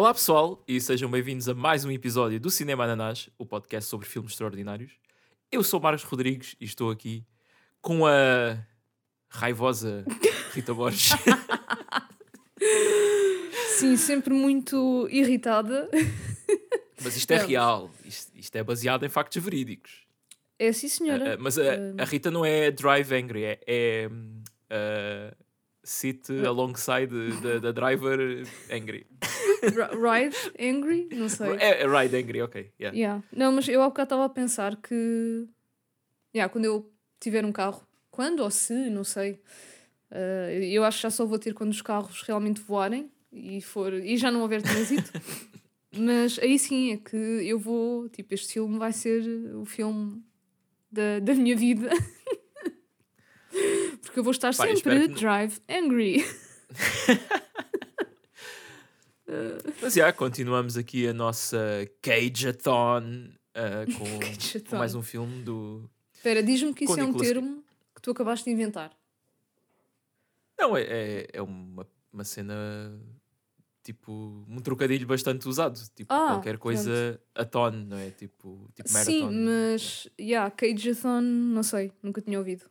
Olá pessoal e sejam bem-vindos a mais um episódio do Cinema Ananás, o podcast sobre filmes extraordinários. Eu sou Marcos Rodrigues e estou aqui com a raivosa Rita Borges. Sim, sempre muito irritada. Mas isto é Não. real, isto, isto é baseado em factos verídicos. É sim, senhora. Ah, ah, mas a, a Rita não é drive angry, é, é ah, sit alongside da driver angry. Ri- Ride, angry? Não sei. É, é ride angry, ok. yeah. Yeah. Não, mas eu há bocado estava a pensar que. Yeah, quando eu tiver um carro, quando ou se, não sei. uh, eu acho que já só vou ter quando os carros realmente voarem e, for, e já não houver trânsito. mas aí sim é que eu vou. Tipo, este filme vai ser o filme da, da minha vida. Porque eu vou estar espero sempre drive angry. Mas já, continuamos aqui a nossa Cage-a-thon ah, com, com mais um filme do. Espera, diz-me que isso é um Nicolas termo que tu acabaste de inventar. Não, é, é, é uma, uma cena tipo um trocadilho bastante usado. Tipo, Ah, qualquer coisa a ton, não é? Tipo, tipo marathon. Sim, mas. Yeah, Cageathon, não sei, nunca tinha ouvido.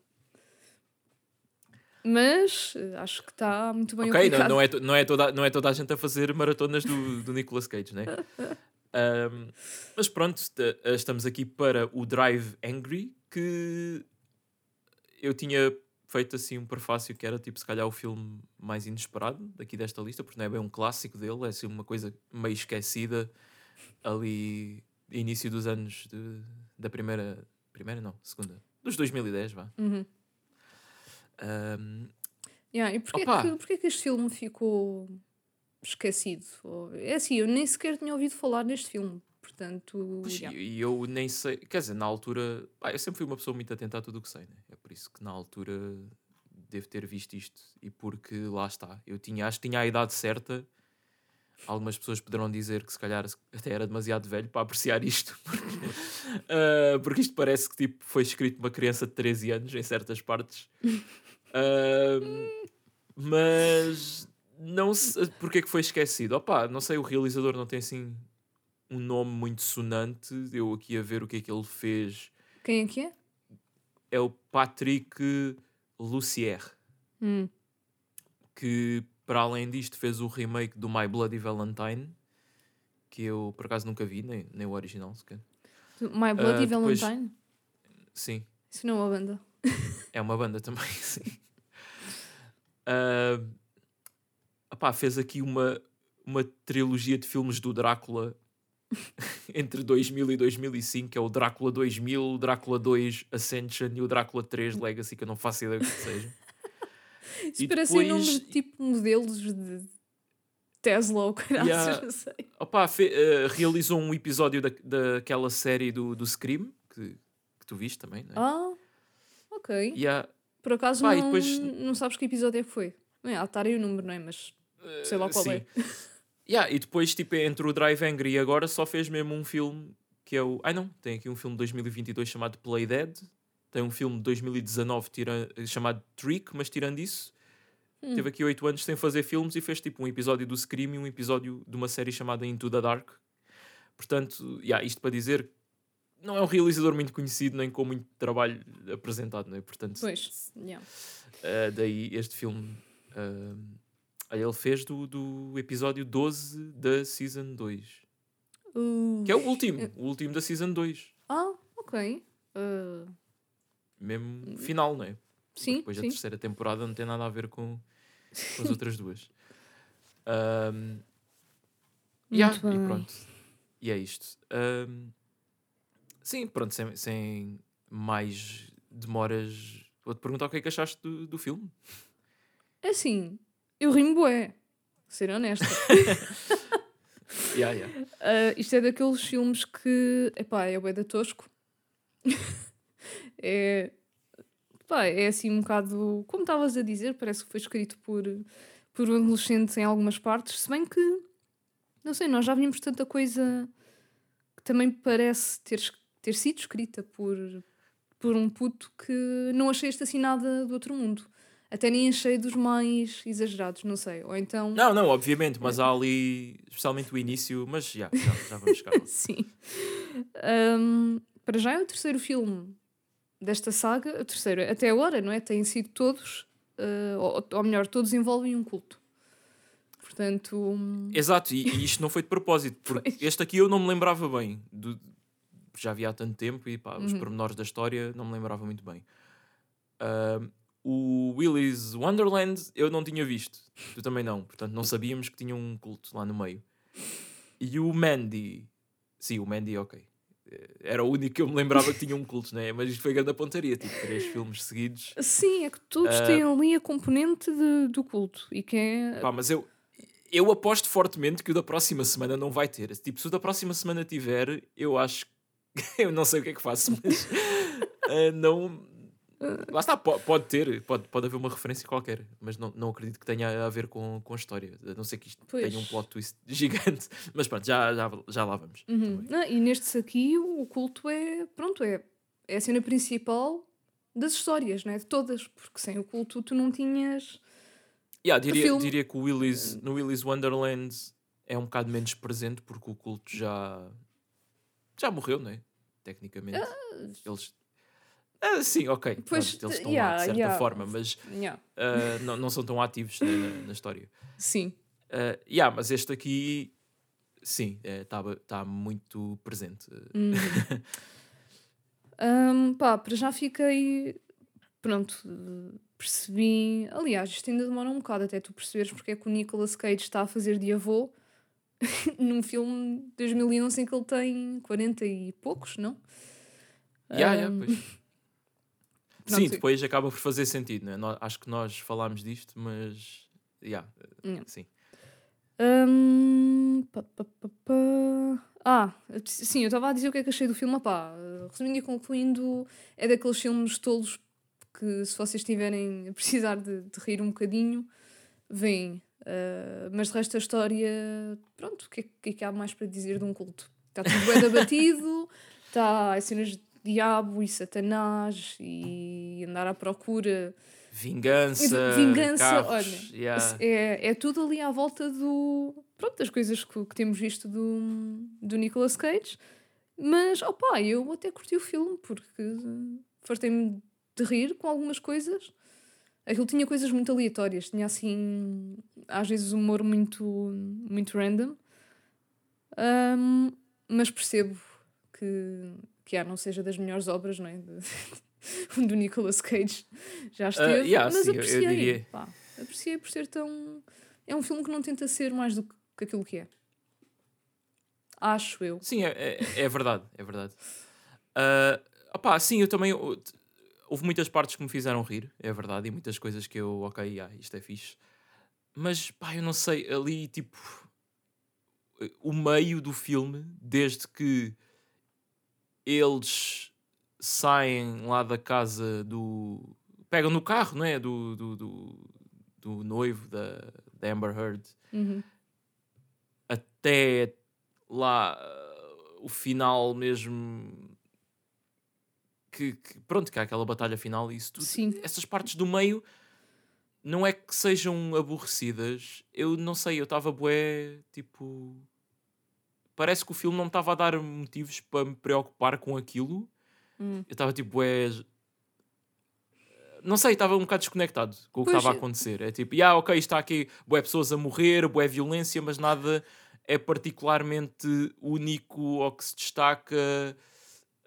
Mas eh, acho que está muito bem Ok, não, não, é, não, é toda, não é toda a gente a fazer maratonas do, do Nicolas Cage, né? Ahm, mas pronto, t- estamos aqui para o Drive Angry, que eu tinha feito assim um prefácio que era tipo, se calhar, o filme mais inesperado daqui desta lista, porque não é bem um clássico dele, é assim uma coisa meio esquecida ali, início dos anos de- da primeira. Primeira, não, segunda. Dos 2010, vá. Uhum. Ahm, Yeah, e porquê Opa! que, porquê que este filme ficou esquecido? É assim, eu nem sequer tinha ouvido falar neste filme. Portanto, Pois, yeah. E eu nem sei, quer dizer, na altura, pá, eu sempre fui uma pessoa muito atenta a tudo o que sei, né? É por isso que na altura devo ter visto isto e porque lá está, eu tinha, acho que tinha a idade certa. Algumas pessoas poderão dizer que se calhar até era demasiado velho para apreciar isto, porque, ah, porque isto parece que tipo, foi escrito uma criança de 13 anos em certas partes. Mas não sei porque é que foi esquecido. Opa, não sei, o realizador não tem assim um nome muito sonante. Eu aqui a ver o que é que ele fez. Quem é que é? É o Patrick Lucier, Hum. que para além disto fez o remake do My Bloody Valentine, que eu por acaso nunca vi, nem, nem o original sequer. My Bloody Ah, depois- Valentine? Sim, Isso não é uma banda. É uma banda também, sim. Ah, opá, fez aqui uma, uma trilogia de filmes do Drácula entre 2000 e 2005, que é o Drácula 2000, o Drácula 2 Ascension e o Drácula 3 Legacy, que eu não faço ideia do que seja. Isso E parecem depois- nomes de tipo modelos de Tesla ou caralho, Yeah. não sei. Opá, fe- eh, realizou um episódio da, daquela série do, do Scream, que, que tu viste também, não é? Ah, ok. Há- Por acaso Pá, não, depois- não sabes que episódio é que foi. Bem, há estar aí o número, não é? Mas sei lá qual sim. é. Yeah, e depois, tipo, entre o Drive Angry e agora, só fez mesmo um filme que é o. Ai não, tem aqui um filme de 2022 chamado Play Dead. Tem um filme de 2019 tira... chamado Trick, mas tirando isso, Hum. teve aqui 8 anos sem fazer filmes e fez tipo um episódio do Scream e um episódio de uma série chamada Into the Dark. Portanto, yeah, isto para dizer, não é um realizador muito conhecido nem com muito trabalho apresentado, não é? Portanto, Pois, yeah. Uh, daí este filme. uh, aí ele fez do, do episódio 12 da Season 2. Uh, Que é o último. O último da Season 2. Ah, ok. Uh, Mesmo final, não é? sim, Depois a sim. terceira temporada não tem nada a ver com, com as outras duas. Um, yeah, e pronto. E é isto. Um, sim, pronto, sem, sem mais demoras. Vou-te perguntar o que é que achaste do, do filme. É assim, eu rimo bué. Ser honesta. Yeah, yeah. Uh, isto é daqueles filmes que, epá, é bué da tosco. é, pá, é assim um bocado, como estavas a dizer, parece que foi escrito por, por um adolescente em algumas partes, se bem que, não sei, nós já vimos tanta coisa que também parece ter, ter sido escrita por, por um puto que não achei esta assim nada do outro mundo. até nem achei dos mais exagerados, não sei. Ou então. Não, não, obviamente, mas há ali, especialmente o início, mas já, já, já vamos chegar lá. Sim. Um, para já é o terceiro filme desta saga, o terceiro até agora, não é? Têm sido todos, uh, ou, ou melhor, todos envolvem um culto. Portanto. hum, Exato, e, e isto não foi de propósito, porque este aqui eu não me lembrava bem. do- já havia há tanto tempo e pá, os Uhum. pormenores da história não me lembrava muito bem. Ahm, o Willy's Wonderland eu não tinha visto, tu também não, portanto não sabíamos que tinha um culto lá no meio. E o Mandy, sim, o Mandy, ok. Eh, Era o único que eu me lembrava que tinha um culto, né? mas isto foi grande pontaria, tipo, três filmes seguidos. Sim, é que todos Ah. têm ali a componente de- do culto. E que é. Pá, mas eu, eu aposto fortemente que o da próxima semana não vai ter. Tipo, se o da próxima semana tiver, eu acho que. eu não sei o que é que faço, mas. ah, não. Lá está, po- pode ter, pode, pode haver uma referência qualquer, mas não, não acredito que tenha a ver com, com a história. A não ser que isto Pois. tenha um plot twist gigante. Mas pronto, já, já, já lá vamos. Uhum. Não, e nestes aqui o culto é. Pronto, é, é a cena principal das histórias, não é? De todas. Porque sem o culto tu não tinhas. Yeah, diria, diria que o Willy's, no Willy's Wonderland é um bocado menos presente porque o culto já já morreu, não é? Tecnicamente. Eles. Ah, sim, ok. Pois, pronto, eles estão yeah, lá de certa yeah. forma, mas Yeah. ah, não, não são tão ativos né, na, na história. Sim. Uh, yeah, mas este aqui, sim, está tá muito presente. Hum, pá, para já fiquei. Pronto, percebi. Aliás, isto ainda demora um bocado até tu perceberes porque é que o Nicolas Cage está a fazer de avô num filme de 2011 em que ele tem 40 e poucos, não? Yeah, yeah, Hum, pois. Sim, depois acaba por fazer sentido, né? Nó- acho que nós falámos disto, mas. Yeah, Yeah. sim. Pá, pá, pá, pá. Ah, sim, eu estava a dizer o que é que achei do filme. Pá, eh, resumindo e concluindo, é daqueles filmes tolos que, se vocês estiverem a precisar de, de rir um bocadinho, vêm. Ah, mas de resto, a história, pronto, o que, é, que é que há mais para dizer de um culto? Está tudo bem abatido, está as cenas de diabo e satanás e andar à procura Vingança. Vingança, carros, olha, yeah. é, é tudo ali à volta do. Pronto, das coisas que, que temos visto do, do Nicolas Cage. Mas, opá, eu até curti o filme porque fartei-me de rir com algumas coisas. Aquilo tinha coisas muito aleatórias, tinha assim, às vezes, humor muito, muito random. Ahm, mas percebo que, que ah, não seja das melhores obras, não é? De- do Nicolas Cage já esteve, yeah, mas sim, eu- eu apreciei. diria. pá, apreciei por ser tão. É um filme que não tenta ser mais do que aquilo que é. Acho eu. Sim, é, é, é verdade, é verdade. Ah, opá, sim, eu também. eu- houve muitas partes que me fizeram rir, é verdade, e muitas coisas que eu, ok, yeah, isto é fixe. Mas, pá, eu não sei, ali, tipo. O meio do filme, desde que eles saem lá da casa do. pegam no carro, não é? Do, do, do, do noivo da, da Amber Heard Uhum. até lá o final mesmo que, que- pronto, que há aquela batalha final e isso tudo. Sim. Essas partes do meio não é que sejam aborrecidas. Eu não sei, eu estava bué, tipo. Parece que o filme não me estava a dar motivos para me preocupar com aquilo. Hum. Eu estava tipo, bué. Não sei, estava um bocado desconectado com o que estava a acontecer. É tipo, ah, ok, está aqui bué pessoas a morrer, bué violência, mas nada é particularmente único ou que se destaca.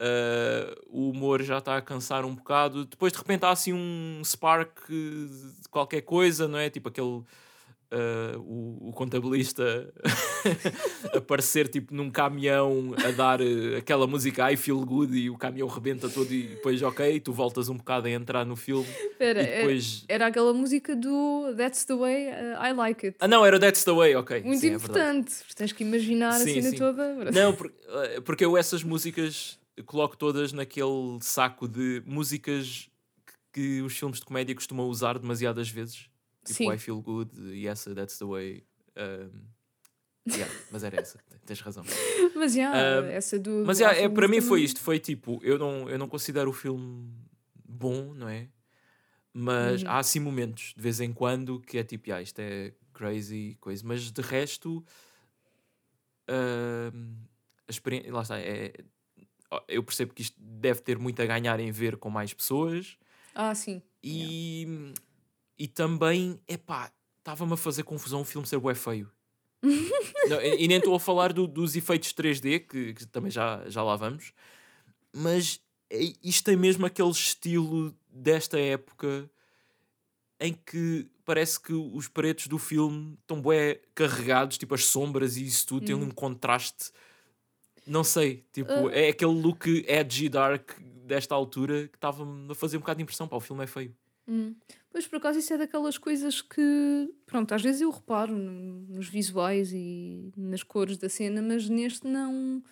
Ah, o humor já está a cansar um bocado. Depois de repente há assim um spark de qualquer coisa, não é? Tipo aquele. ah, o, o contabilista aparecer tipo num caminhão a dar eh, aquela música I Feel Good e o caminhão rebenta todo e depois ok, tu voltas um bocado a entrar no filme Espera, e é- depois... era aquela música do That's the Way uh, I Like It. Ah não, era That's the Way, ok. Muito sim, é importante. Tens que imaginar Sim, a cena sim. toda. Não, por- eh, porque eu essas músicas coloco todas naquele saco de músicas que, que os filmes de comédia costumam usar demasiadas vezes. Tipo Sim. I Feel Good essa That's the Way. um, yeah, mas era essa, tens razão. Mas já, Ah, essa do. Mas I é, para mim foi também. isto, foi tipo, eu não, eu não considero o filme bom, não é? Mas Uhum. há assim momentos, de vez em quando, que é tipo, ah, isto é crazy, coisa. Mas de resto, ahm, a experiência, lá está, é, eu percebo que isto deve ter muito a ganhar em ver com mais pessoas Ah, sim. e, e também, epá, estava-me a fazer confusão o filme ser bué feio. Não, e e nem estou a falar do- dos efeitos 3D, que, que também já, já lá vamos, mas é- isto tem mesmo aquele estilo desta época em que parece que os pretos do filme estão bué carregados, tipo as sombras e isso tudo tem Uhum. um contraste. Não sei, tipo, Ah. é aquele look edgy dark desta altura que estava-me a fazer um bocado de impressão. Pá, o filme é feio. Hum. Pois, por acaso, isso é daquelas coisas que, pronto, às vezes eu reparo no- nos visuais e nas cores da cena, mas neste não,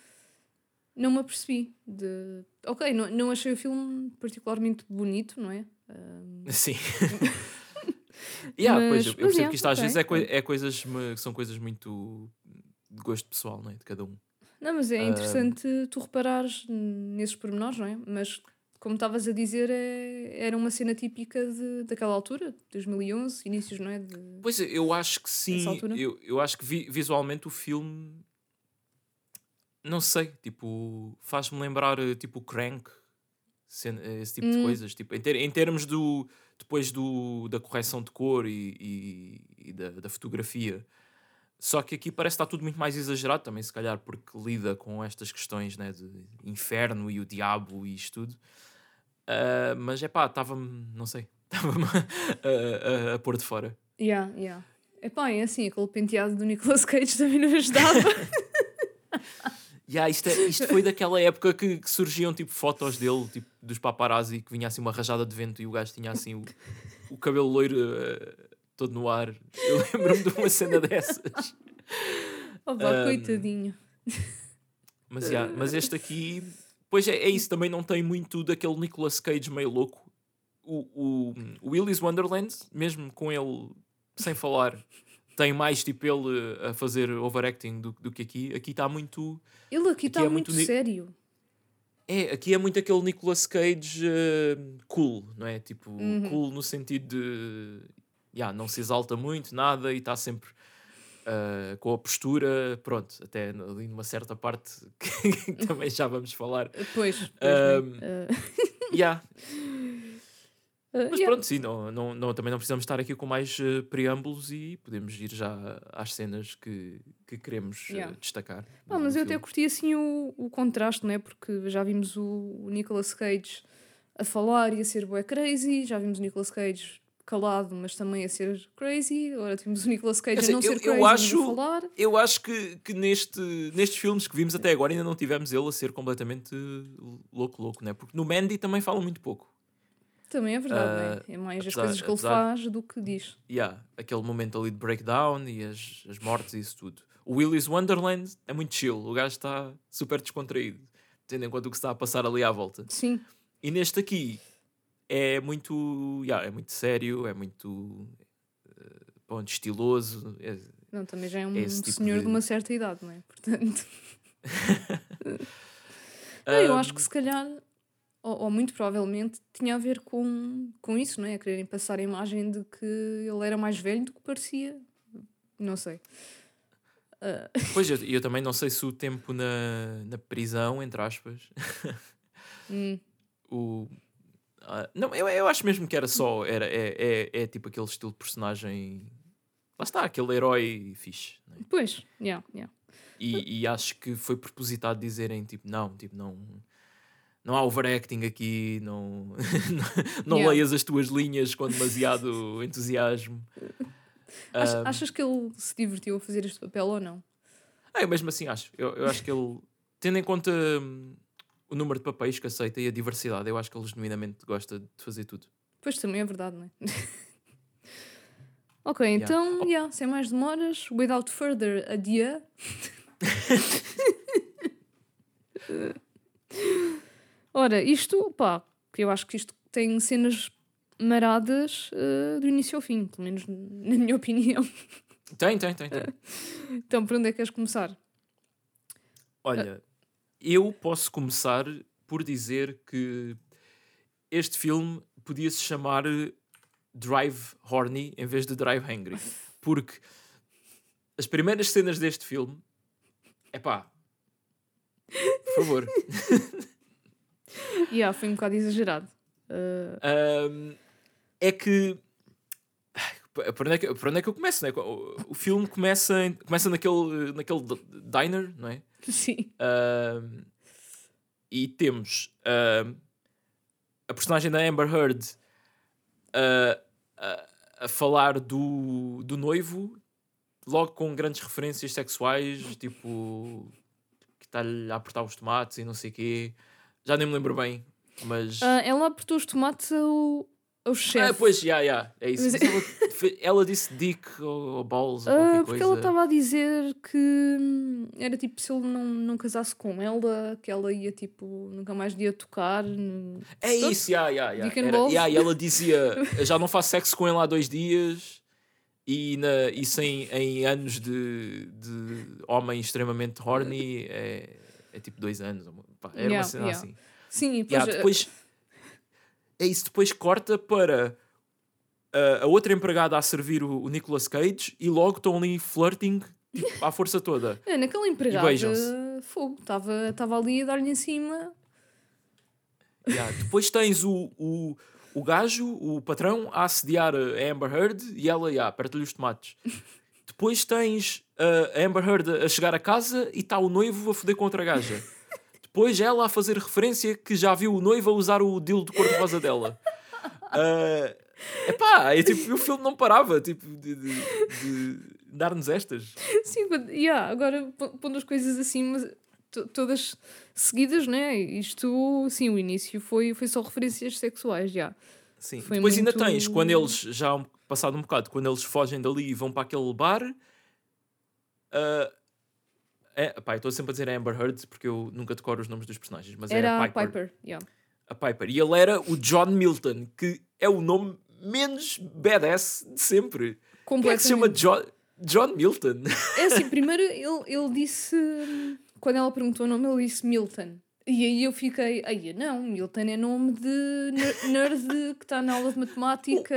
não me apercebi. De... Ok, não, não achei o filme particularmente bonito, não é? Ahm, Sim. yeah, pois, Mas- eu, eu percebo yeah, que isto às ok, vezes é, coi- é coisas, são coisas muito de gosto pessoal, não é? De cada um. Não, mas é Ah. interessante tu reparares nesses pormenores, não é? Mas, como estavas a dizer, é, era uma cena típica de, daquela altura, 2011, inícios, não é? De... Pois eu acho que sim. Eu, eu acho que vi- visualmente o filme não sei, tipo, faz-me lembrar eh, tipo o Crank, cena- esse tipo de Hum. coisas. Tipo, em, ter- em termos do depois do, da correção de cor e, e- e da, da fotografia. Só que aqui parece que está tudo muito mais exagerado também, se calhar, porque lida com estas questões né, de inferno e o diabo e isto tudo. Ah, mas é pá, estava-me, não sei, estava-me a, a- a pôr de fora. Yeah, yeah. Epá, é assim, aquele penteado do Nicolas Cage também não ajudava. Yeah, isto, é- isto foi daquela época que, que surgiam tipo fotos dele, tipo dos paparazzi, que vinha assim uma rajada de vento e o gajo tinha assim o, o cabelo loiro eh, todo no ar. Eu lembro-me de uma cena dessas. oh, pá, Ahm, coitadinho. Mas, yeah, mas este aqui, pois é, é isso, também não tem muito daquele Nicolas Cage meio louco. O, o, o Willy's Wonderland, mesmo com ele sem falar, tem mais tipo ele a fazer overacting do, do que aqui. Aqui está muito. Ele aqui está é muito, muito sério. É, aqui é muito aquele Nicolas Cage eh, cool, não é? Tipo, Uhum. cool no sentido de. Yeah, não se exalta muito, nada, e está sempre eh, com a postura, pronto, até ali numa certa parte que também já vamos falar. Pois, pois bem. Ah, Yeah. ah, Mas yeah. pronto, sim, não, não, não- também não precisamos estar aqui com mais eh, preâmbulos e podemos ir já às cenas que, que queremos Yeah. destacar. Ah, no mas eu até curti assim o, o contraste, não é? Porque já vimos o, o Nicolas Cage a falar e a ser bué crazy, já vimos o Nicolas Cage calado, mas também a ser crazy. Agora temos o Nicolas Cage dizer, a não eu- ser eu crazy, mas acho- falar. Eu acho que, que neste, nestes filmes que vimos até agora ainda não tivemos ele a ser completamente louco, louco, né? Porque no Mandy também fala muito pouco. Também é verdade, não Ah, é? Mais as apesar- coisas que ele apesar- faz do que diz. Yeah, aquele momento ali de breakdown e as, as mortes e isso tudo. O Willy's Wonderland é muito chill, o gajo está super descontraído, tendo em conta o que está a passar ali à volta. Sim, E neste aqui é muito, yeah, é muito sério, é muito eh, pronto, estiloso. é- não, também já é um Esse tipo senhor de... de- uma certa idade, não é? Portanto. Não, eu acho que se calhar, ou, ou muito provavelmente, tinha a ver com, com isso, não é? A quererem passar a imagem de que ele era mais velho do que parecia. Não sei. Ah, Pois, eu, eu também não sei se o tempo na, na prisão, entre aspas, hum, o... ah, não, eu, eu acho mesmo que era só, era, é, é, é tipo aquele estilo de personagem, lá está, aquele herói fixe, né? pois, yeah, yeah. e, e acho que foi propositado dizerem, tipo, não, tipo, não... Não há overacting aqui, não, não Yeah. leias as tuas linhas com demasiado entusiasmo. Ach- Ahm, achas que ele se divertiu a fazer este papel ou não? Ah, eu mesmo assim acho. Eu, eu acho que ele, tendo em conta hum, o número de papéis que aceita e a diversidade, eu acho que ele genuinamente gosta de fazer tudo. Pois também é verdade, não é? ok, Yeah. então, Oh. yeah, sem mais demoras, without further ado. Ora, isto, pá, eu acho que isto tem cenas maradas eh, do início ao fim, pelo menos na minha opinião. Tem, tem, tem. tem. Então, por onde é que queres começar? Olha, eu posso começar por dizer que este filme podia se chamar Drive Horny em vez de Drive Hangry. Porque as primeiras cenas deste filme, é pá, por favor. yeah, foi um bocado exagerado. Uh... Um, é que. Por onde é que, por onde é que eu começo? Né? O, o filme começa, começa naquele, naquele diner, não é? Sim. Um, e temos um, a personagem da Amber Heard uh, a, a falar do, do noivo, logo com grandes referências sexuais, tipo que está-lhe a apertar os tomates e não sei o quê. Já nem me lembro bem, mas. Uh, ela apertou os tomates ao, ao chefe. Ah, pois, já, yeah, já, yeah, é isso. Mas... Ela, ela, disse dick ou, ou balls ou qualquer porque coisa. ela estava a dizer que hum, era tipo se ele não, não casasse com ela, que ela ia tipo nunca mais ia tocar. No... É Todo? isso, já, já, já. Yeah, e ela dizia: já não faço sexo com ele há dois dias. E, na, isso em, em anos de, de homem extremamente horny é, é tipo dois anos. Pá, era yeah, uma cena assim. Sim, e depois, depois é isso, depois corta para uh, a outra empregada a servir o, o Nicolas Cage e logo estão ali flirting tipo, à força toda. É, naquela empregada, fogo, estava ali a dar-lhe em cima. Yeah, depois tens o, o, o gajo, o patrão, a assediar a Amber Heard e ela, yeah, aperta-lhe os tomates. Depois tens uh, a Amber Heard a chegar a casa e está o noivo a foder com outra gaja. Depois ela a fazer referência que já viu o noivo a usar o deal de cor-de-rosa dela. Uh, epá, é tipo, o filme não parava tipo, de, de, de dar-nos estas. Sim, yeah, agora pondo as coisas assim, mas todas seguidas, né? Isto, sim, o início foi, foi só referências sexuais, já. Sim, foi depois muito... ainda tens, quando eles, já passado um bocado, quando eles fogem dali e vão para aquele bar. Uh, é, pá, estou sempre a dizer Amber Heard porque eu nunca decoro os nomes dos personagens, mas era é a Piper. Piper yeah. A Piper. E ele era o John Milton, que é o nome menos badass de sempre. Quem é que se chama John, John Milton? É assim, primeiro ele, ele disse. Quando ela perguntou o nome, ele disse Milton. E aí eu fiquei, aí não, Milton é nome de nerd que está na aula de matemática.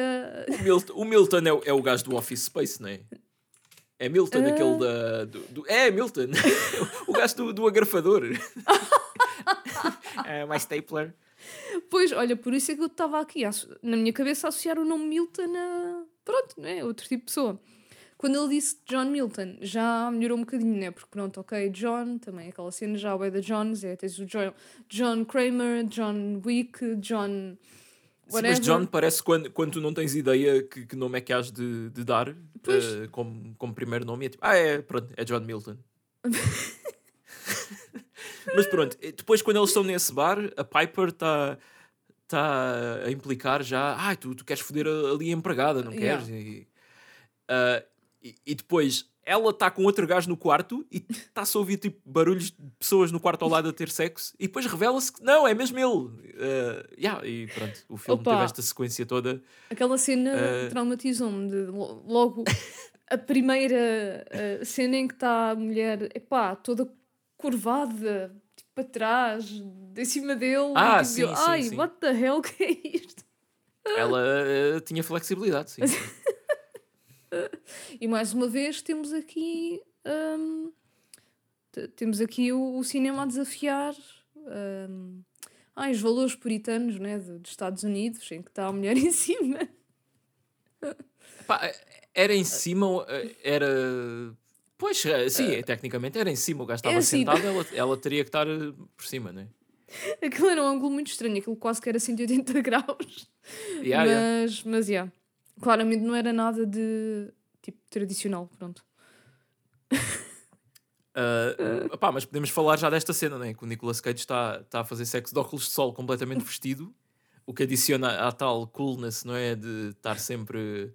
O, o, Milton, o Milton é, o, é o gajo do Office Space, não é? É Milton, uh... aquele da. Do, do, é Milton! o gajo do, do agrafador. é mais stapler. Pois, olha, por isso é que eu estava aqui na minha cabeça a associar o nome Milton a. Pronto, não é? Outro tipo de pessoa. Quando ele disse John Milton, já melhorou um bocadinho, né? Porque pronto, ok, John, também aquela cena já é da Johns, é, tens o John, John Kramer, John Wick, John Sim, mas John parece quando, quando tu não tens ideia que, que nome é que has de, de dar uh, como, como primeiro nome. É tipo, ah, é, pronto, é John Milton. mas pronto, depois quando eles estão nesse bar, a Piper está tá a implicar já, ah, tu, tu queres foder ali a empregada, não queres? Yeah. E, uh, e, e depois ela está com outro gajo no quarto e está-se a ouvir tipo, barulhos de pessoas no quarto ao lado a ter sexo e depois revela-se que não, é mesmo ele. Uh, yeah, e pronto, o filme Opa, teve esta sequência toda. Aquela cena uh, traumatizou-me de logo a primeira uh, cena em que está a mulher epá, toda curvada tipo, para trás, em cima dele. Ah, tipo, sim, eu, Ai, sim. what the hell que é isto? Ela tinha flexibilidade, sim. e mais uma vez temos aqui um, temos aqui o, o, cinema a desafiar um, ah, os valores puritanos né, dos Estados Unidos em que está a mulher em cima. Pá, era em cima era pois eh, sim uh, tecnicamente era em cima o gajo estava é assim, sentado ela, ela teria que estar eh, por cima né aquilo era um ângulo muito estranho aquilo quase que era 180 graus. Yeah, mas yeah. mas yeah claramente não era nada de tipo tradicional, pronto. Uh, opá, mas podemos falar já desta cena, né? que o Nicolas Cage está, está a fazer sexo de óculos de sol completamente vestido, o que adiciona à tal coolness, não é? De estar sempre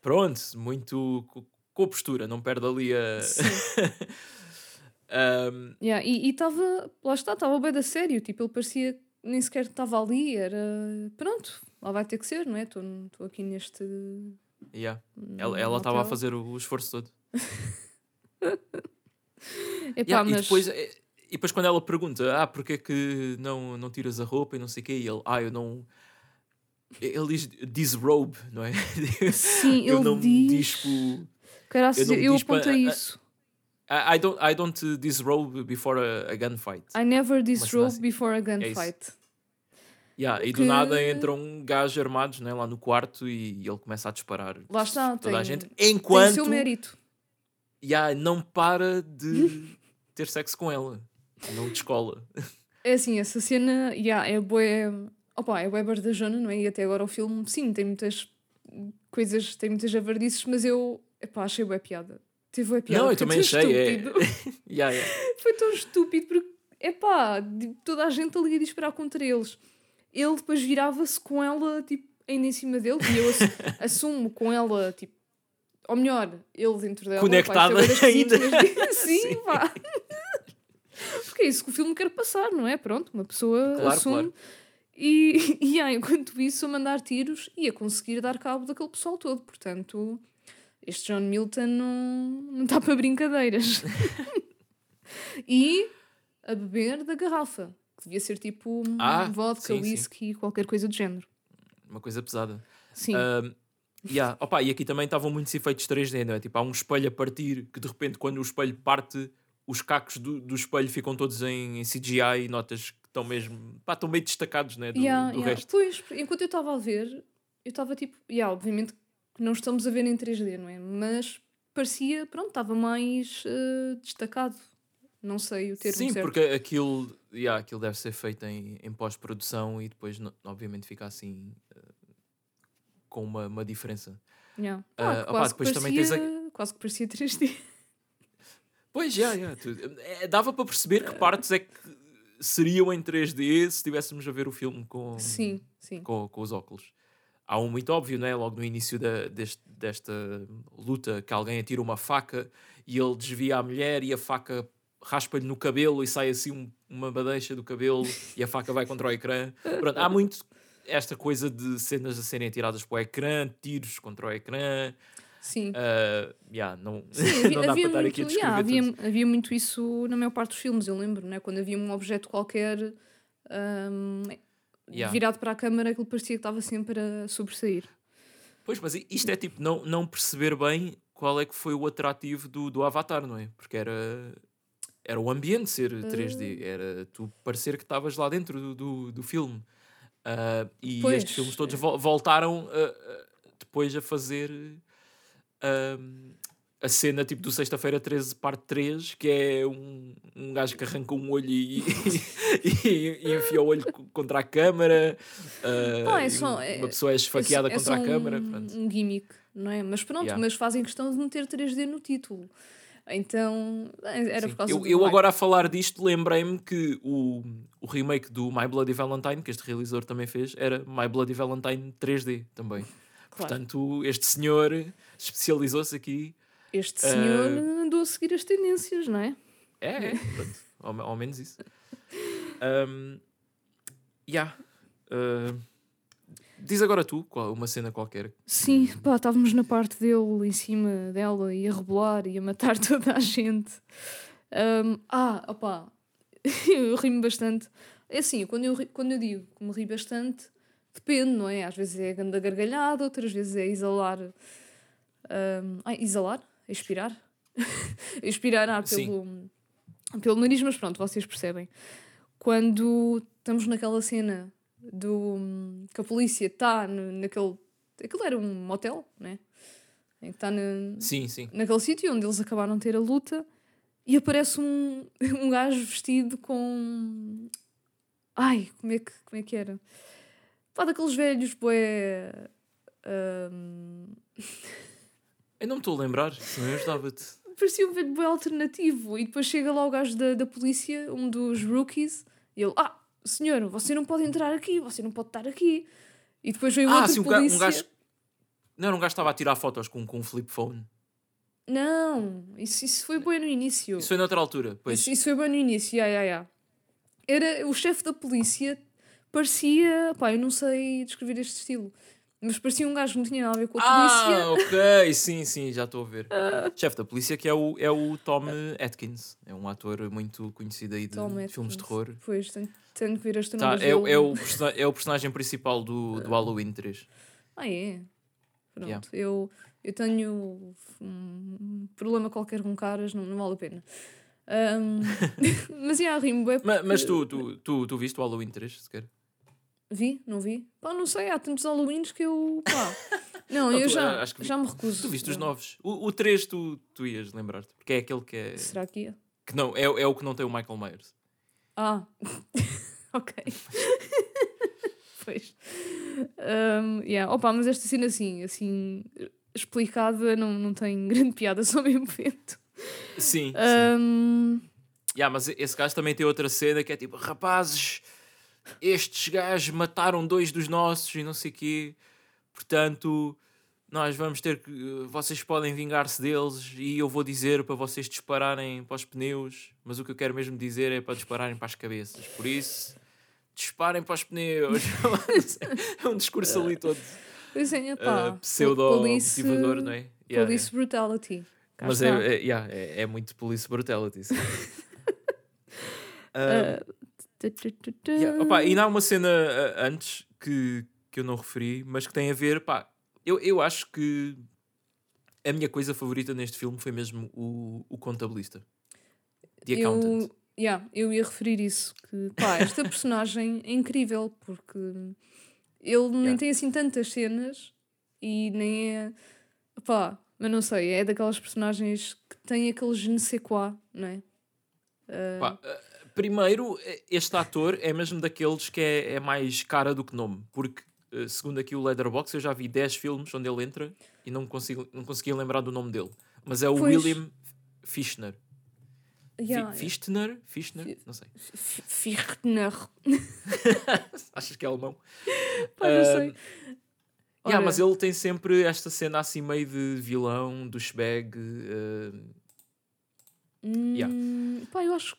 pronto, muito com a postura, não perde ali a. um... yeah, e estava, lá está, estava bem da sério, tipo, ele parecia nem sequer estava ali, era pronto, lá vai ter que ser, não é? Estou aqui neste. Yeah. Ela estava a fazer o, o esforço todo. Epá, yeah, mas... e, depois, eh, e depois quando ela pergunta, ah, porque é que não, não tiras a roupa e não sei o quê, e ele, ah, eu não. Ele diz disrobe, não é? Sim, eu ele não diz- dispo. Caraças, Eu não eu, diz pa- apontei a- a- isso. I, I don't, I don't disrobe before a, a gunfight. I never disrobe assim. before a isso. gunfight. Yeah, e do que- nada entra um gajo armado né, lá no quarto e ele começa a disparar Lá está, toda a tem- gente. Tem o Enquanto seu mérito. yeah, não para de ter sexo com ela. Não descola. É assim, essa cena, yeah, é bué... Opa, é bué bardajona, não é? E até agora o filme, sim, tem muitas coisas, tem muitas javardices, mas eu, epá, achei bué piada. Teve bué piada. Não, eu também tão achei. É... estúpido. yeah, yeah. Foi tão estúpido porque, epá, de- toda a gente ali a disparar contra eles. Ele depois virava-se com ela, tipo, ainda em cima dele, e eu ass- assumo com ela, tipo, ou melhor, ele dentro dela. Conectada pá, é ainda. mas- Sim, Sim. pá. Porque é isso que o filme quer passar, não é? Pronto, uma pessoa Claro, assume. claro. E, e ah, enquanto isso, a mandar tiros e a conseguir dar cabo daquele pessoal todo. Portanto, este John Milton não, não está para brincadeiras. e a beber da garrafa, que devia ser tipo um Ah, vodka, sim, sim. whisky, qualquer coisa do género. Uma coisa pesada. Sim. Um, yeah. Opa, e aqui também estavam muitos efeitos 3D, não é? Tipo, há um espelho a partir que de repente, quando o espelho parte, os cacos do, do espelho ficam todos em, em CGI e notas que estão mesmo. pá, estão meio destacados, né? Do, Yeah, do yeah. resto. Pois, enquanto eu estava a ver, eu estava tipo, yeah, obviamente que não estamos a ver em 3D, não é? Mas parecia, pronto, estava mais eh, destacado. Não sei o termo Sim, certo. porque aquilo, yeah, aquilo deve ser feito em, em pós-produção e depois, no- obviamente, fica assim. eh, com uma, uma diferença. Yeah. Ah, Ah, opá, quase, que depois também tens parecia, quase que parecia 3D. Pois, já, já. tu- é, dava para perceber que partes é que seriam em 3D se estivéssemos a ver o filme com, Sim, sim. com, com os óculos. Há um muito óbvio, né? logo no início da, deste- desta luta, que alguém atira uma faca e ele desvia a mulher e a faca raspa-lhe no cabelo e sai assim um- uma badeixa do cabelo e a faca vai contra o ecrã. Pronto, há muito esta coisa de cenas a serem atiradas para o ecrã, tiros contra o ecrã. Sim. ah, yeah, não, Sim, havia, não dá para havia estar muito, aqui a descrever yeah, havia, havia muito isso na maior parte dos filmes, eu lembro, né? quando havia um objeto qualquer ahm, Yeah. virado para a câmara, aquilo parecia que estava sempre a sobressair. Pois, mas isto é tipo não, não perceber bem qual é que foi o atrativo do, do Avatar, não é? Porque era, era o ambiente ser 3D, era tu parecer que estavas lá dentro do, do, do filme. Ah, e Pois. estes filmes todos vo- voltaram depois a fazer ah, a cena tipo do Sexta-feira 13, parte 3, que é um, um gajo que arranca um olho e, e, e enfia o olho co- contra a câmara. ah, Pá, é só- é- uma pessoa é esfaqueada é, contra a câmara. um, um gimmick, não é? Mas pronto, Yeah. mas fazem questão de meter 3D no título. Então, era Sim. por causa eu, do eu agora a falar disto lembrei-me que o, o remake do My Bloody Valentine, que este realizador também fez, era My Bloody Valentine 3D também. Portanto, este senhor especializou-se aqui. Este senhor andou a seguir as tendências, não é? É, é pronto, ao, ao menos isso. Um, yeah. uh, diz agora tu qual- uma cena qualquer. Sim, pá, estávamos na parte dele, em cima dela, e a rebolar e a matar toda a gente. Ahm, ah, opá, eu ri-me bastante. É assim, quando eu, quando eu digo que me ri bastante, depende, não é? Às vezes é a gargalhada, outras vezes é exalar. ahm, ai, exalar? Expirar? Expirar ar pelo, pelo nariz, mas pronto, vocês percebem. Quando estamos naquela cena do que a polícia está naquele. Aquilo era um motel, né? Em que está na, Sim, sim. naquele sítio onde eles acabaram de ter a luta e aparece um, um gajo vestido com. Ai, como é que, como é que era? Pá, daqueles velhos, bué. ahm, Eu não me estou a lembrar, senão eu ajudava-te. parecia um velho bué alternativo. E depois chega lá o gajo da, da polícia, um dos rookies, e ele: Ah, senhor, você não pode entrar aqui, você não pode estar aqui. E depois vem o Ah, outro sim, um, ga- polícia. um gajo. Não, era um gajo que estava a tirar fotos com, com um flip phone. Não, isso, isso foi bem no início. Isso foi noutra altura. Pois. Isso, isso foi bem no início, ya, ya, ya. Era o chefe da polícia, parecia, pá, eu não sei descrever este estilo. Mas parecia um gajo que não tinha nada a ver com a polícia. Ah, ok, sim, sim, já estou a ver. Chefe da polícia que é o, é o Tom Atkins. É um ator muito conhecido aí de filmes de terror. Pois, tenho, tenho que ver esta Tá, é, o- é, o, é o personagem principal do, do Halloween 3. Ah, é? Pronto, Yeah. eu, eu tenho um problema qualquer com caras, não, não vale a pena. Ahm, mas, yeah, rimo, é Ma- Mas, porque- tu, tu, tu, tu viste o Halloween 3 sequer? Vi? Não vi? Pá, não sei, há tantos Halloweens que eu. Pá. Não, Não, eu tu, já, já me recuso. Tu viste os novos. O, o 3 tu, tu ias lembrar-te, porque é aquele que é. Será que ia? Que não, é, é o que não tem o Michael Myers. Ah, ok. pois. Um, yeah. Opa, mas esta cena assim, assim, explicada, não, não tem grande piada, só mesmo vento. Sim, sim. Um, Yeah, mas esse gajo também tem outra cena que é tipo: rapazes, estes gajos mataram dois dos nossos e não sei o quê, portanto, nós vamos ter que. Vocês podem vingar-se deles e eu vou dizer para vocês dispararem para os pneus, mas o que eu quero mesmo dizer é para dispararem para as cabeças. Por isso, disparem para os pneus. é um discurso ali todo pois é, uh, pá. pseudo-motivador, não é? Yeah, Police brutality. Cá Mas é, é, yeah, é, é muito police brutality. Ah, Uh, tu. Yeah, opa, e ainda há uma cena uh, antes que, que eu não referi, mas que tem a ver, pá, eu, eu acho que a minha coisa favorita neste filme foi mesmo o, o contabilista. The Accountant. eu, yeah, eu ia referir isso. Que, pá, esta personagem é incrível porque ele nem Yeah. tem assim tantas cenas e nem é. Pá, mas não sei, é daquelas personagens que tem aquele je ne sais quoi, não é? Ah, Pá, uh, primeiro, eh, este ator é mesmo daqueles que é, é mais cara do que nome, porque uh, segundo aqui o Letterboxd eu já vi 10 filmes onde ele entra e não, consigo, não conseguia lembrar do nome dele. Mas é o Pois. William Fichtner. Fi- yeah, Fichtner? Fichtner? Fi- Não sei. Fichtner. Achas que é alemão? Pá, não sei. Yeah, mas ele tem sempre esta cena assim meio de vilão, do shbag. uh, yeah. Pá, eu acho.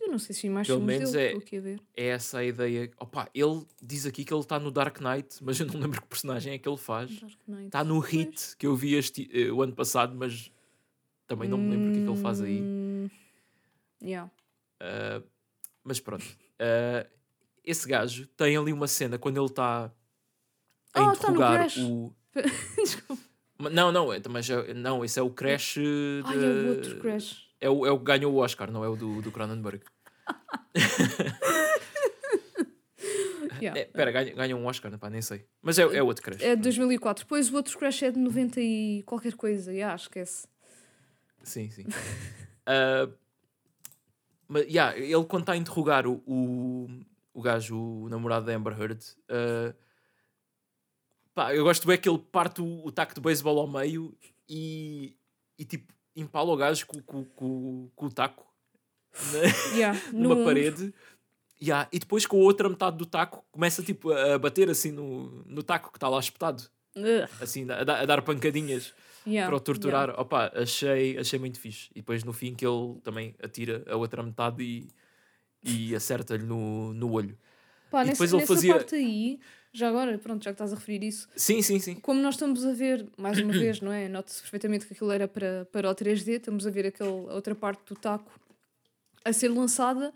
Eu não sei se vi mais Pelo filmes menos dele, é- estou aqui a ver. é essa a ideia. Opa, ele diz aqui que ele está no Dark Knight, mas eu não lembro que personagem é que ele faz. Está no Pois. Hit, que eu vi este, eh, o ano passado, mas também não me lembro o que é que ele faz aí. Hum, Yeah. Uh, mas pronto. Uh, esse gajo tem ali uma cena quando ele está a no interrogar o. Desculpa. Não, não, é- mas é- não, esse é o Crash. Ai, é o outro Crash. É o, é o que ganhou o Oscar, não é o do, do Cronenberg. Yeah. É, pera, ganha, ganha um Oscar, pá, nem sei. Mas é, é outro Crash. É de 2004. Depois o outro Crash é de 90 e qualquer coisa. Yeah, esquece. Sim, sim. Ah, mas, yeah, ele quando está a interrogar o, o, o gajo, o namorado da Amber Heard, ah, pá, eu gosto bem que ele parte o, o taco de beisebol ao meio e, e tipo empala o gajo com, com, com, com o taco na- Yeah, numa no- parede. Yeah, e depois com a outra metade do taco começa tipo a bater assim no, no taco que está lá espetado, Ugh, assim, a, dar- a dar pancadinhas yeah, para o torturar. yeah. Opa, achei, achei muito fixe. E depois no fim que ele também atira a outra metade e, e acerta-lhe no, no olho. Pá, E depois ele nessa fazia- parte aí, já agora, pronto, já que estás a referir isso, Sim, sim, sim. como nós estamos a ver, mais uma vez, não é? Note-se perfeitamente que aquilo era para, para o 3D, estamos a ver aquele, a outra parte do taco a ser lançada.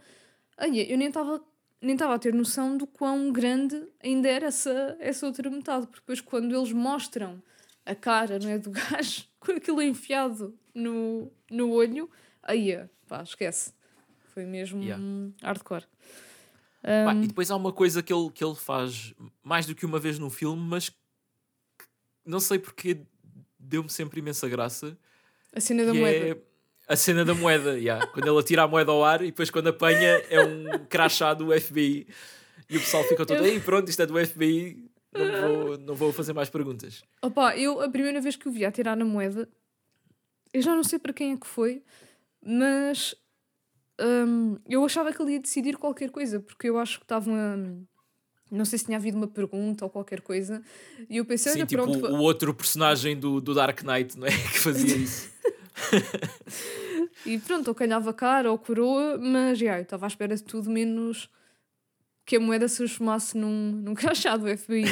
Ai, eu nem estava nem estava a ter noção do quão grande ainda era essa, essa outra metade, porque depois quando eles mostram a cara não é, do gajo com aquilo enfiado no, no olho, aí, pá, esquece. Foi mesmo Yeah. hardcore. Pá, Um, e depois há uma coisa que ele, que ele faz mais do que uma vez no filme, mas não sei porque deu-me sempre imensa graça. a cena da que moeda. é a cena da moeda. yeah. Quando ele atira a moeda ao ar e depois quando apanha é um crachá do FBI. E o pessoal fica todo, aí pronto, isto é do FBI, não vou, não vou fazer mais perguntas. Opa, eu a primeira vez que o vi a tirar na moeda, eu já não sei para quem é que foi, mas hum, eu achava que ele ia decidir qualquer coisa, porque eu acho que estavam a. Não sei se tinha havido uma pergunta ou qualquer coisa, e eu pensei, Sim, olha, tipo pronto, o, outro personagem do, do Dark Knight, não é? Que fazia isso. e pronto, ou calhava cara ou coroa, mas já, eu estava à espera de tudo menos que a moeda se transformasse num, num crachá do FBI.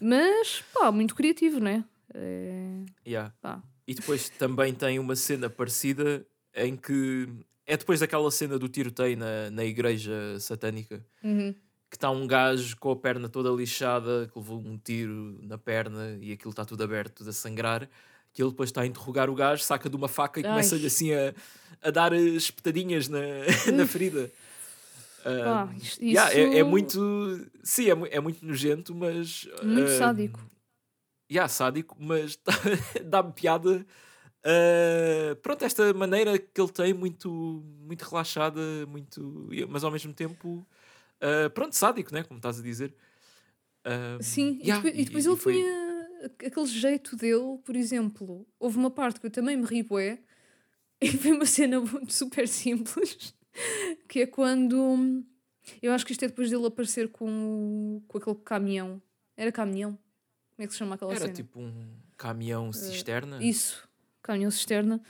Mas, pá, muito criativo, não é? é... Yeah. Pá. E depois também tem uma cena parecida em que é depois daquela cena do tiroteio na, na igreja satânica Uhum. que está um gajo com a perna toda lixada, que levou um tiro na perna e aquilo está tudo aberto, tudo a sangrar. Que ele depois está a interrogar o gajo, saca de uma faca e começa-lhe assim a, a dar espetadinhas na, na ferida. Ah, Pá, isto- yeah, é, é isso- muito. Sim, é, é muito nojento, mas. Muito ah, sádico. Yeah, sádico, mas dá-me piada. Ah, pronto, esta maneira que ele tem, muito, muito relaxada, muito, mas ao mesmo tempo, ah, pronto, sádico, né? Como estás a dizer. Ah, Sim, yeah, e depois, e depois e ele foi- tinha aquele jeito dele, por exemplo, houve uma parte que eu também me ri bué, e foi uma cena muito super simples, que é quando eu acho que isto é depois dele aparecer com, com aquele caminhão. Era caminhão? Como é que se chama aquela Era cena? tipo um caminhão cisterna. Isso, caminhão cisterna,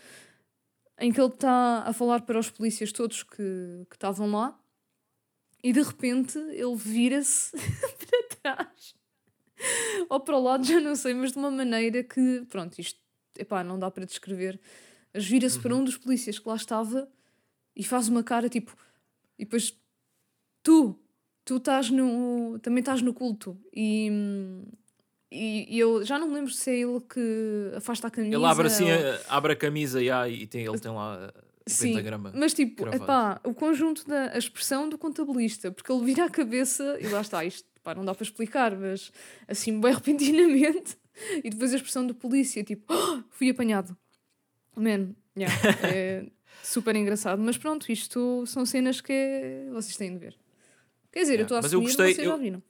em que ele está a falar para os polícias todos que estavam lá e de repente ele vira-se para trás ou para o lado, já não sei, mas de uma maneira que, pronto, isto epá, não dá para descrever. Mas vira-se para um dos polícias que lá estava e faz uma cara tipo, e depois tu, tu estás no, também estás no culto e. E, e eu já não me lembro se é ele que afasta a camisa. Ele abre assim, ou- a- abre a camisa yeah, e tem, ele tem lá o Sim, pentagrama. mas tipo, epá, o conjunto da a expressão do contabilista, porque ele vira a cabeça e lá está, isto pá, não dá para explicar, mas assim, bem repentinamente, e depois a expressão do polícia, tipo, "Ah, fui apanhado. Man, yeah, é super engraçado, mas pronto, isto são cenas que é- vocês têm de ver. Quer dizer, eu Yeah, estou a mas eu assumir, gostei- vocês já eu- viram.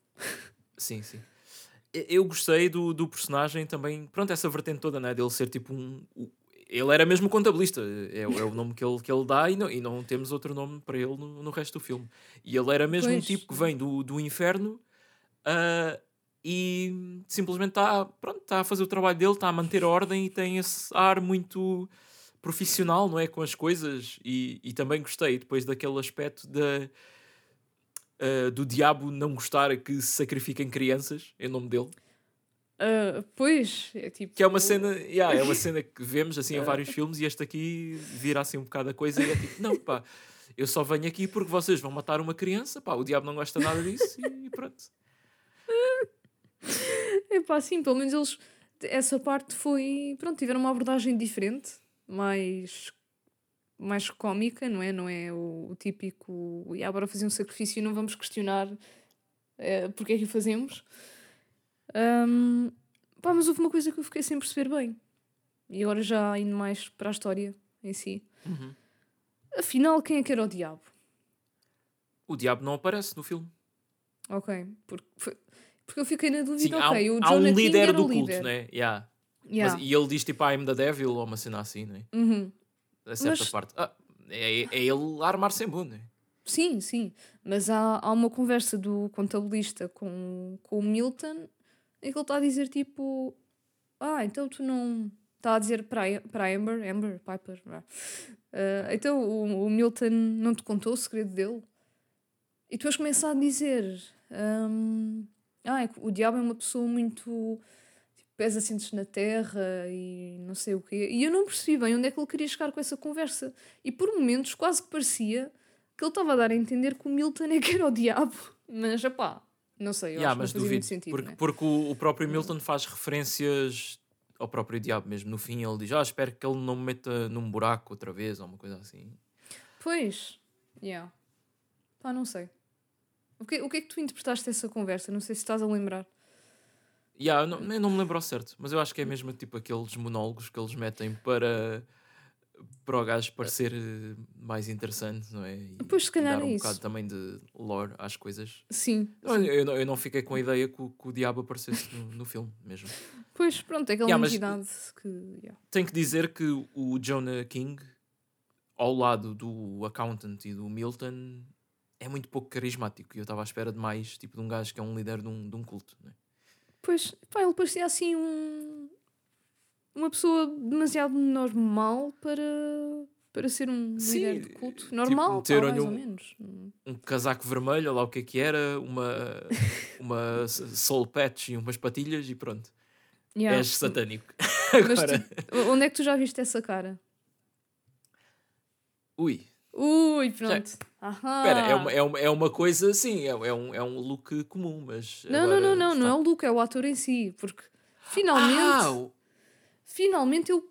Sim, sim. Eu gostei do, do personagem também, pronto, essa vertente toda, né? Dele ser tipo um. Ele era mesmo contabilista, é, o- é o nome que ele, que ele dá e não, e não temos outro nome para ele no, no resto do filme. E ele era mesmo um Pois. tipo que vem do, do inferno ah, e simplesmente está pronto, tá a fazer o trabalho dele, está a manter a ordem e tem esse ar muito profissional, não é? Com as coisas. E, e também gostei depois daquele aspecto da. Ah, do diabo não gostar que se sacrifiquem crianças em nome dele. Ah, pois, é tipo. Que é uma cena, yeah, é uma cena que vemos assim em vários filmes e este aqui vira assim um bocado a coisa e é tipo, não pá, eu só venho aqui porque vocês vão matar uma criança, pá, o diabo não gosta nada disso e pronto. É pá, sim, pelo menos eles. Essa parte foi. Pronto, tiveram uma abordagem diferente, mais. Mais cómica, não é? Não é o, o típico. E agora fazer um sacrifício e não vamos questionar eh, porque é que o fazemos. Ahm, pá, mas houve uma coisa que eu fiquei sem perceber bem. E agora já indo mais para a história em si. Uhum. Afinal, quem é que era o diabo? O diabo não aparece no filme. Ok, porque, foi- porque eu fiquei na Sim, dúvida, há, ok, um- o há um líder era do culto, líder. né? Yeah. Yeah. Mas, e ele diz tipo, I'm the devil ou uma cena assim, né? Uhum. A certa Mas- parte. Ah, é, é ele a armar-se em bom, né? Sim, sim. Mas há, há uma conversa do contabilista com, com o Milton em que ele está a dizer tipo: Ah, então tu não. Está a dizer para a, para Amber, Amber, Piper. Ah, então o, o Milton não te contou o segredo dele? E depois começa a dizer: hum, Ah, é o diabo é uma pessoa muito. Pés assentes na terra e não sei o quê. E eu não percebi bem onde é que ele queria chegar com essa conversa. E por momentos quase que parecia que ele estava a dar a entender que o Milton é que era o diabo. Mas, pá, não sei, eu Yeah, acho mas que não duvido, muito sentido, porque, né? porque o, o próprio Milton faz referências ao próprio diabo mesmo. No fim ele diz, ah, espero que ele não me meta num buraco outra vez ou uma coisa assim. Pois, yeah. Pá, não sei. O que, o que é que tu interpretaste dessa conversa? Não sei se estás a lembrar. Yeah, eu, não, eu não me lembro ao certo, mas eu acho que é mesmo tipo aqueles monólogos que eles metem para, para o gajo parecer eh, mais interessante, não é? E, Pois, se calhar dar é um isso. bocado também de lore às coisas. Sim. Eu, eu não, eu não fiquei com a ideia que o, que o diabo aparecesse no, no filme mesmo. Pois, pronto, é aquela Yeah, mas- entidade que. yeah. Tenho que dizer que o Jonah King, ao lado do accountant e do Milton, é muito pouco carismático. E eu estava à espera de mais, tipo, de um gajo que é um líder de um, de um culto. Né? Pois, pá, ele parecia assim um. Uma pessoa demasiado normal para, para ser um Sim, líder de culto. tipo, Normal, pá, meteram-lhe mais ou um- menos. Hum. Um casaco vermelho, ou lá o que é que era, uma, uma soul patch e umas patilhas e pronto. Yeah. És satânico. Mas Agora, tu- onde é que tu já viste essa cara? ui. Ui, pronto. Espera, é, uma, é, uma, é uma coisa, sim, é, é, um, é um look comum, mas. Não, agora não, não, não, está- não é o Luke, é o ator em si. Porque finalmente, Ah, o- finalmente eu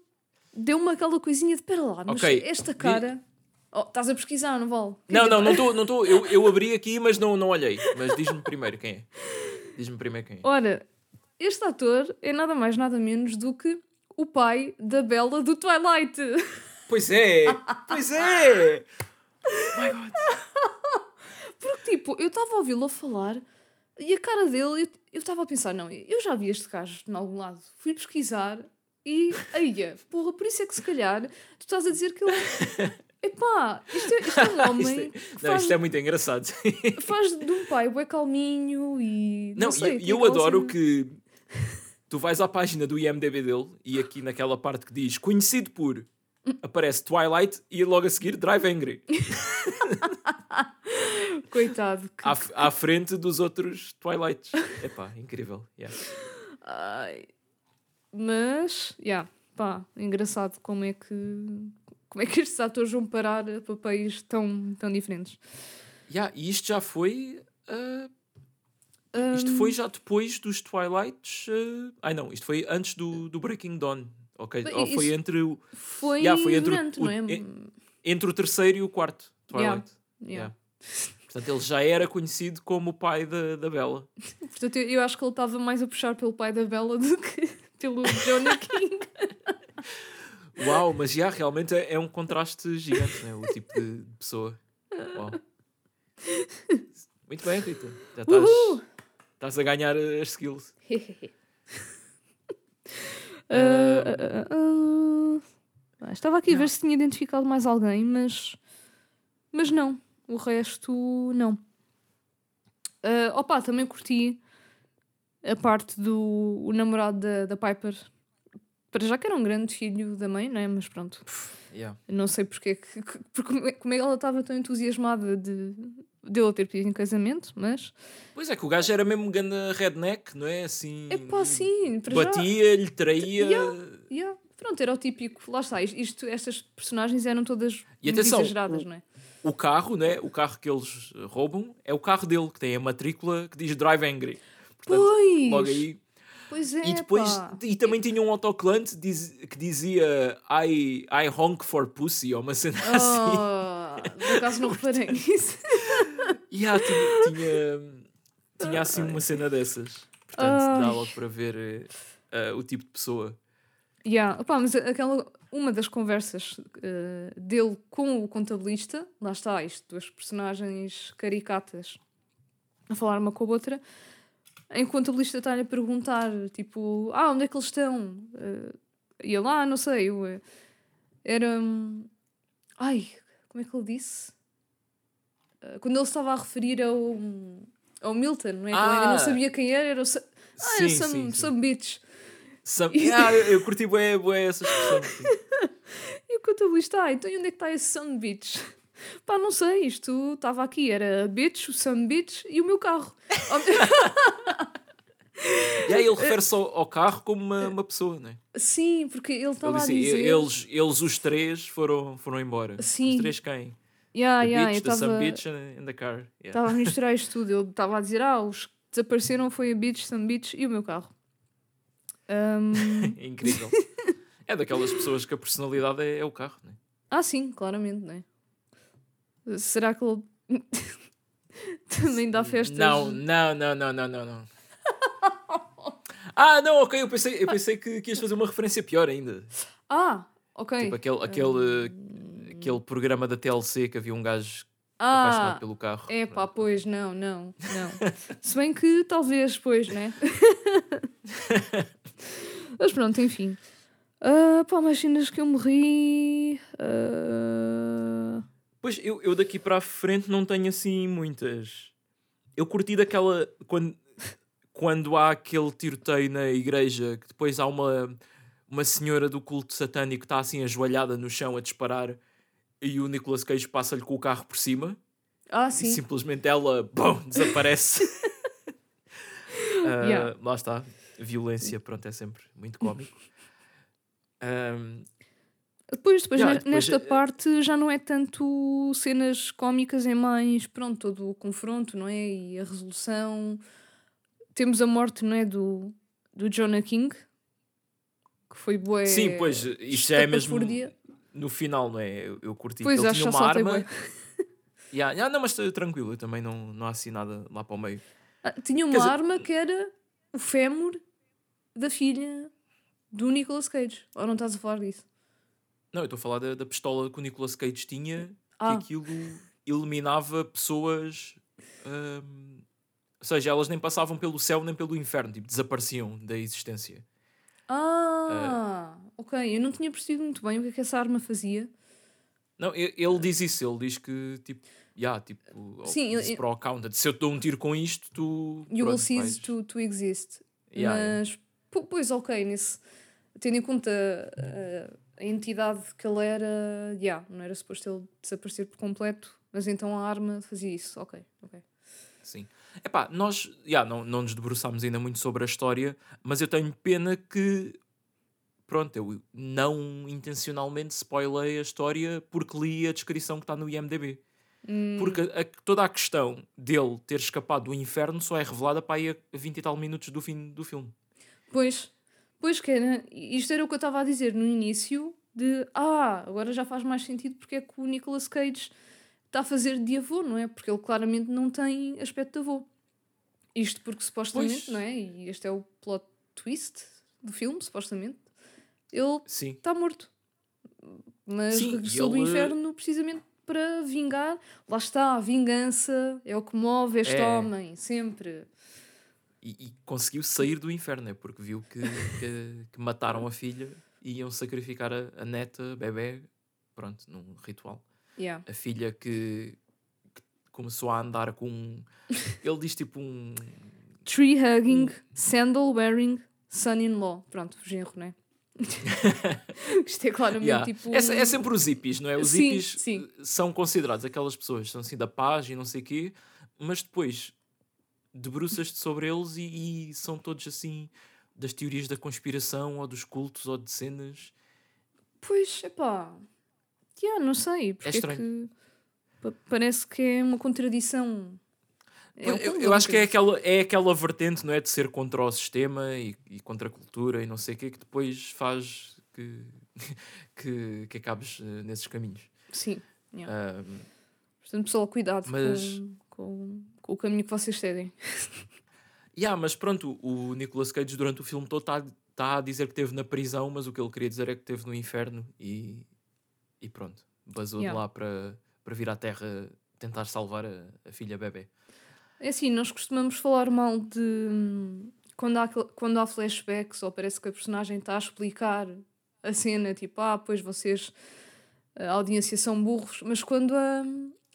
deu-me aquela coisinha de pera lá, mas Ok, esta cara. Oh, estás a pesquisar, não vale? Não, não, não estou. Não tô, eu, eu abri aqui, mas não, não olhei. Mas diz-me primeiro quem é. Diz-me primeiro quem é. Ora, este ator é nada mais, nada menos do que o pai da Bela do Twilight. Pois é! Pois é! Oh my god! Porque, tipo, eu estava a ouvi-lo a falar e a cara dele, eu- eu estava a pensar, não, eu já vi este gajo em algum lado. Fui pesquisar e, eia, porra, por isso é que se calhar tu estás a dizer que ele. Epá, isto é, isto é um homem que Não, faz, isto é muito engraçado. faz de um pai bué calminho e. Não, Não, sei, e eu aquela adoro cena- que tu vais à página do IMDB dele e aqui naquela parte que diz conhecido por aparece Twilight e logo a seguir Drive Angry Coitado. Que... à, à frente dos outros Twilights. Epá, incrível. yeah. Ai. Mas, já, pá, engraçado como é que. Como é que estes atores vão parar a papéis tão, tão diferentes? Yeah, e isto já foi. ah, isto Hum, foi já depois dos Twilights. ah, ai não, isto foi antes do, do Breaking Dawn. Ok? Ou foi entre o, Foi, Yeah, foi entre o- durante, o- não é? entre o terceiro e o quarto Twilight. Yeah. Yeah. Portanto, ele já era conhecido como o pai da, da Bella. Portanto, eu, eu acho que ele estava mais a puxar pelo pai da Bela do que pelo Jonah King. Uau, mas já realmente é, é um contraste gigante, né? o tipo de pessoa. Uau. Muito bem, Rita. Já estás, estás a ganhar eh, as skills. Ah, ah, ah. Estava aqui a ver se tinha identificado mais alguém, mas. Mas não. O resto, não. Ah, opa, também curti a parte do o namorado da, da Piper. Para já que era um grande filho da mãe, não é? Mas pronto. Yeah. Não sei porque, é que- que- porque é- como é que ela estava tão entusiasmada de, de ele ter pedido em casamento, mas. Pois é, que o gajo era mesmo ganda redneck, não é? Assim. É pá, sim. Batia-lhe, traía. Yeah. Pronto, era o típico. Lá está, isto, estas personagens eram todas E atenção, exageradas, o- não é? O carro, né? O carro que eles roubam é o carro dele, que tem a matrícula que diz Drive Angry. Portanto, Pois! logo aí. Pois é, E depois, pá. e também tinha um autocolante diz- que dizia I, I honk for pussy, ou uma cena assim. Oh, por acaso não reparei nisso. E ah, tinha, tinha, tinha assim uma cena dessas. Portanto, dá logo para ver eh, o tipo de pessoa. Yeah. Opá, mas aquela, uma das conversas eh, dele com o contabilista, lá está, isto, duas personagens caricatas a falar uma com a outra, em que o contabilista está-lhe a perguntar, tipo, ah, onde é que eles estão? Eh, e ele, ah, não sei, eu, era... hum, Ai, como é que ele disse? Eh, quando ele estava a referir ao, ao Milton, não é? Que ele ainda Ah. não sabia quem era, era o... Sa- Ah, era some, some bitch. Some- Ah, eu, eu curti bué, bué essa expressão. sim. E o contabilista, ah, então e onde é que está esse Sun Beach? Pá, não sei, isto estava aqui, era a Beach, o Sun Beach e o meu carro. E aí ele refere-se ao, ao carro como uma, uma pessoa, não é? Sim, porque ele estava a dizer... eles, eles os três foram, foram embora. Sim. Os três quem? Yeah, the yeah, eu the some estava bitch and, the car. Yeah. estava a misturar isto tudo. Ele estava a dizer, ah, os que desapareceram foi a Beach, Sun Beach e o meu carro. É incrível. é daquelas pessoas que a personalidade é, é o carro, não é? ah, sim, claramente, não é? Será que ele também dá festas? Não, não, não, não, não, não, não. Ah, não, ok, eu pensei, eu pensei que, que ias fazer uma referência pior ainda. Ah, ok. Tipo aquele, aquele, aquele programa da TLC que havia um gajo apaixonado Ah, pelo carro. É pá, pois, não, não, não. Se bem que talvez, pois, né? Mas pronto, enfim. Ah, pá, mais cenas que eu morri. ah, Pois eu, eu daqui para a frente não tenho assim muitas. Eu curti daquela. Quando, quando há aquele tiroteio na igreja, que depois há uma, uma senhora do culto satânico que está assim ajoelhada no chão a disparar e o Nicolas Cage passa-lhe com o carro por cima Ah, e sim. simplesmente ela bum, desaparece. Ah, Yeah. Lá está. Violência, pronto, é sempre muito cómico. Ahm, Depois, depois, Yeah, depois, nesta eh, parte já não é tanto cenas cómicas, é mais, pronto, todo o confronto, não é? E a resolução. Temos a morte, não é? Do, do Jonah King, que foi boa. sim, pois, isto já é mesmo estapafúrdia. No final, não é? Eu, eu curti. Pois, Ele tinha uma arma. Yeah, yeah, não, mas tranquilo, eu também não, não há assim nada lá para o meio. Ah, tinha uma dizer- arma que era o fémur da filha do Nicolas Cage. Ou não estás a falar disso? Não, eu estou a falar da, da pistola que o Nicolas Cage tinha, Ah. que aquilo eliminava pessoas. ahm, ou seja, elas nem passavam pelo céu nem pelo inferno, tipo, desapareciam da existência. Ah, ok. Eu não tinha percebido muito bem o que é que essa arma fazia. Não, ele diz isso, ele diz que tipo, yeah, tipo, Sim, ele- para o accountant, se eu dou um tiro com isto, tu. You will pronto, cease vais- to, to exist. Yeah, yeah. Mas, po- pois, ok, nesse, tendo em conta uh, a entidade que ele era, yeah, não era suposto ele desaparecer por completo, mas então a arma fazia isso. Ok, ok. Sim. Epá, nós yeah, não, não nos debruçámos ainda muito sobre a história, mas eu tenho pena que pronto, eu não intencionalmente spoilei a história porque li a descrição que está no IMDB. Hum, Porque a- toda a questão dele ter escapado do inferno só é revelada para aí a 20 e tal minutos do fim do filme. Pois, pois que era. Isto era o que eu estava a dizer no início de ah, agora já faz mais sentido porque é que o Nicolas Cage está a fazer de avô, não é? Porque ele claramente não tem aspecto de avô. Isto porque supostamente, Pois. não é? E este é o plot twist do filme, supostamente. Ele está morto. Mas Sim, regressou do ele- inferno precisamente para vingar. Lá está, a vingança é o que move este É. homem, sempre. E, e conseguiu sair do inferno, né? porque viu que, que, que mataram a filha e iam sacrificar a, a neta, a bebê, pronto, num ritual. Yeah. A filha que, que começou a andar com. um- Ele diz tipo um. Tree hugging, Hum. sandal wearing, son-in-law. Pronto, genro, né? Isto é claramente Yeah. tipo. É, é sempre os hippies, não é? Os Sim, hippies sim. eh, são considerados aquelas pessoas, são assim da paz e não sei o quê, mas depois debruças-te sobre eles e, e são todos assim das teorias da conspiração ou dos cultos ou de cenas. Pois, epá. Yeah, não sei. Porque é estranho. que pa- parece que é uma contradição. É um eu, eu acho que é aquela, é aquela vertente, não é? De ser contra o sistema e, e contra a cultura e não sei o quê, que depois faz que, que, que acabes eh, nesses caminhos. Sim. yeah. Ahm, Portanto, pessoal, cuidado Mas- com, com, com o caminho que vocês seguem. Yeah, mas pronto, o Nicolas Cage durante o filme todo está tá a dizer que esteve na prisão, mas o que ele queria dizer é que esteve no inferno e, e pronto, basou Yeah. de lá para, para vir à Terra tentar salvar a, a filha bebê. É assim, nós costumamos falar mal de hum, quando há, quando há flashbacks ou parece que a personagem está a explicar a cena, tipo, ah, pois vocês, a audiência são burros, mas quando a,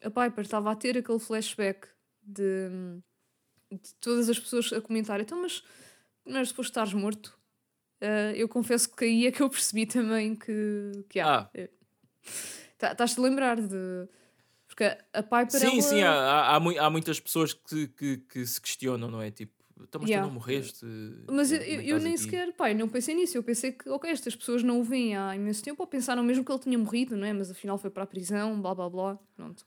a Piper estava a ter aquele flashback de, hum, de todas as pessoas a comentar, então, mas não era suposto estares morto? Ah, eu confesso que aí é que eu percebi também que, que há. Ah, Tá- Estás-te a lembrar de. Porque a Piper sim, ela... sim, há, há, há há muitas pessoas que, que, que se questionam, não é? Tipo, então, mas Yeah. tu não morreste? Mas eu, Como é eu, eu nem aqui?" sequer, pai, não pensei nisso. Eu pensei que, ok, estas pessoas não o veem há imenso tempo ou pensaram mesmo que ele tinha morrido, não é? Mas afinal foi para a prisão, blá blá blá. Pronto.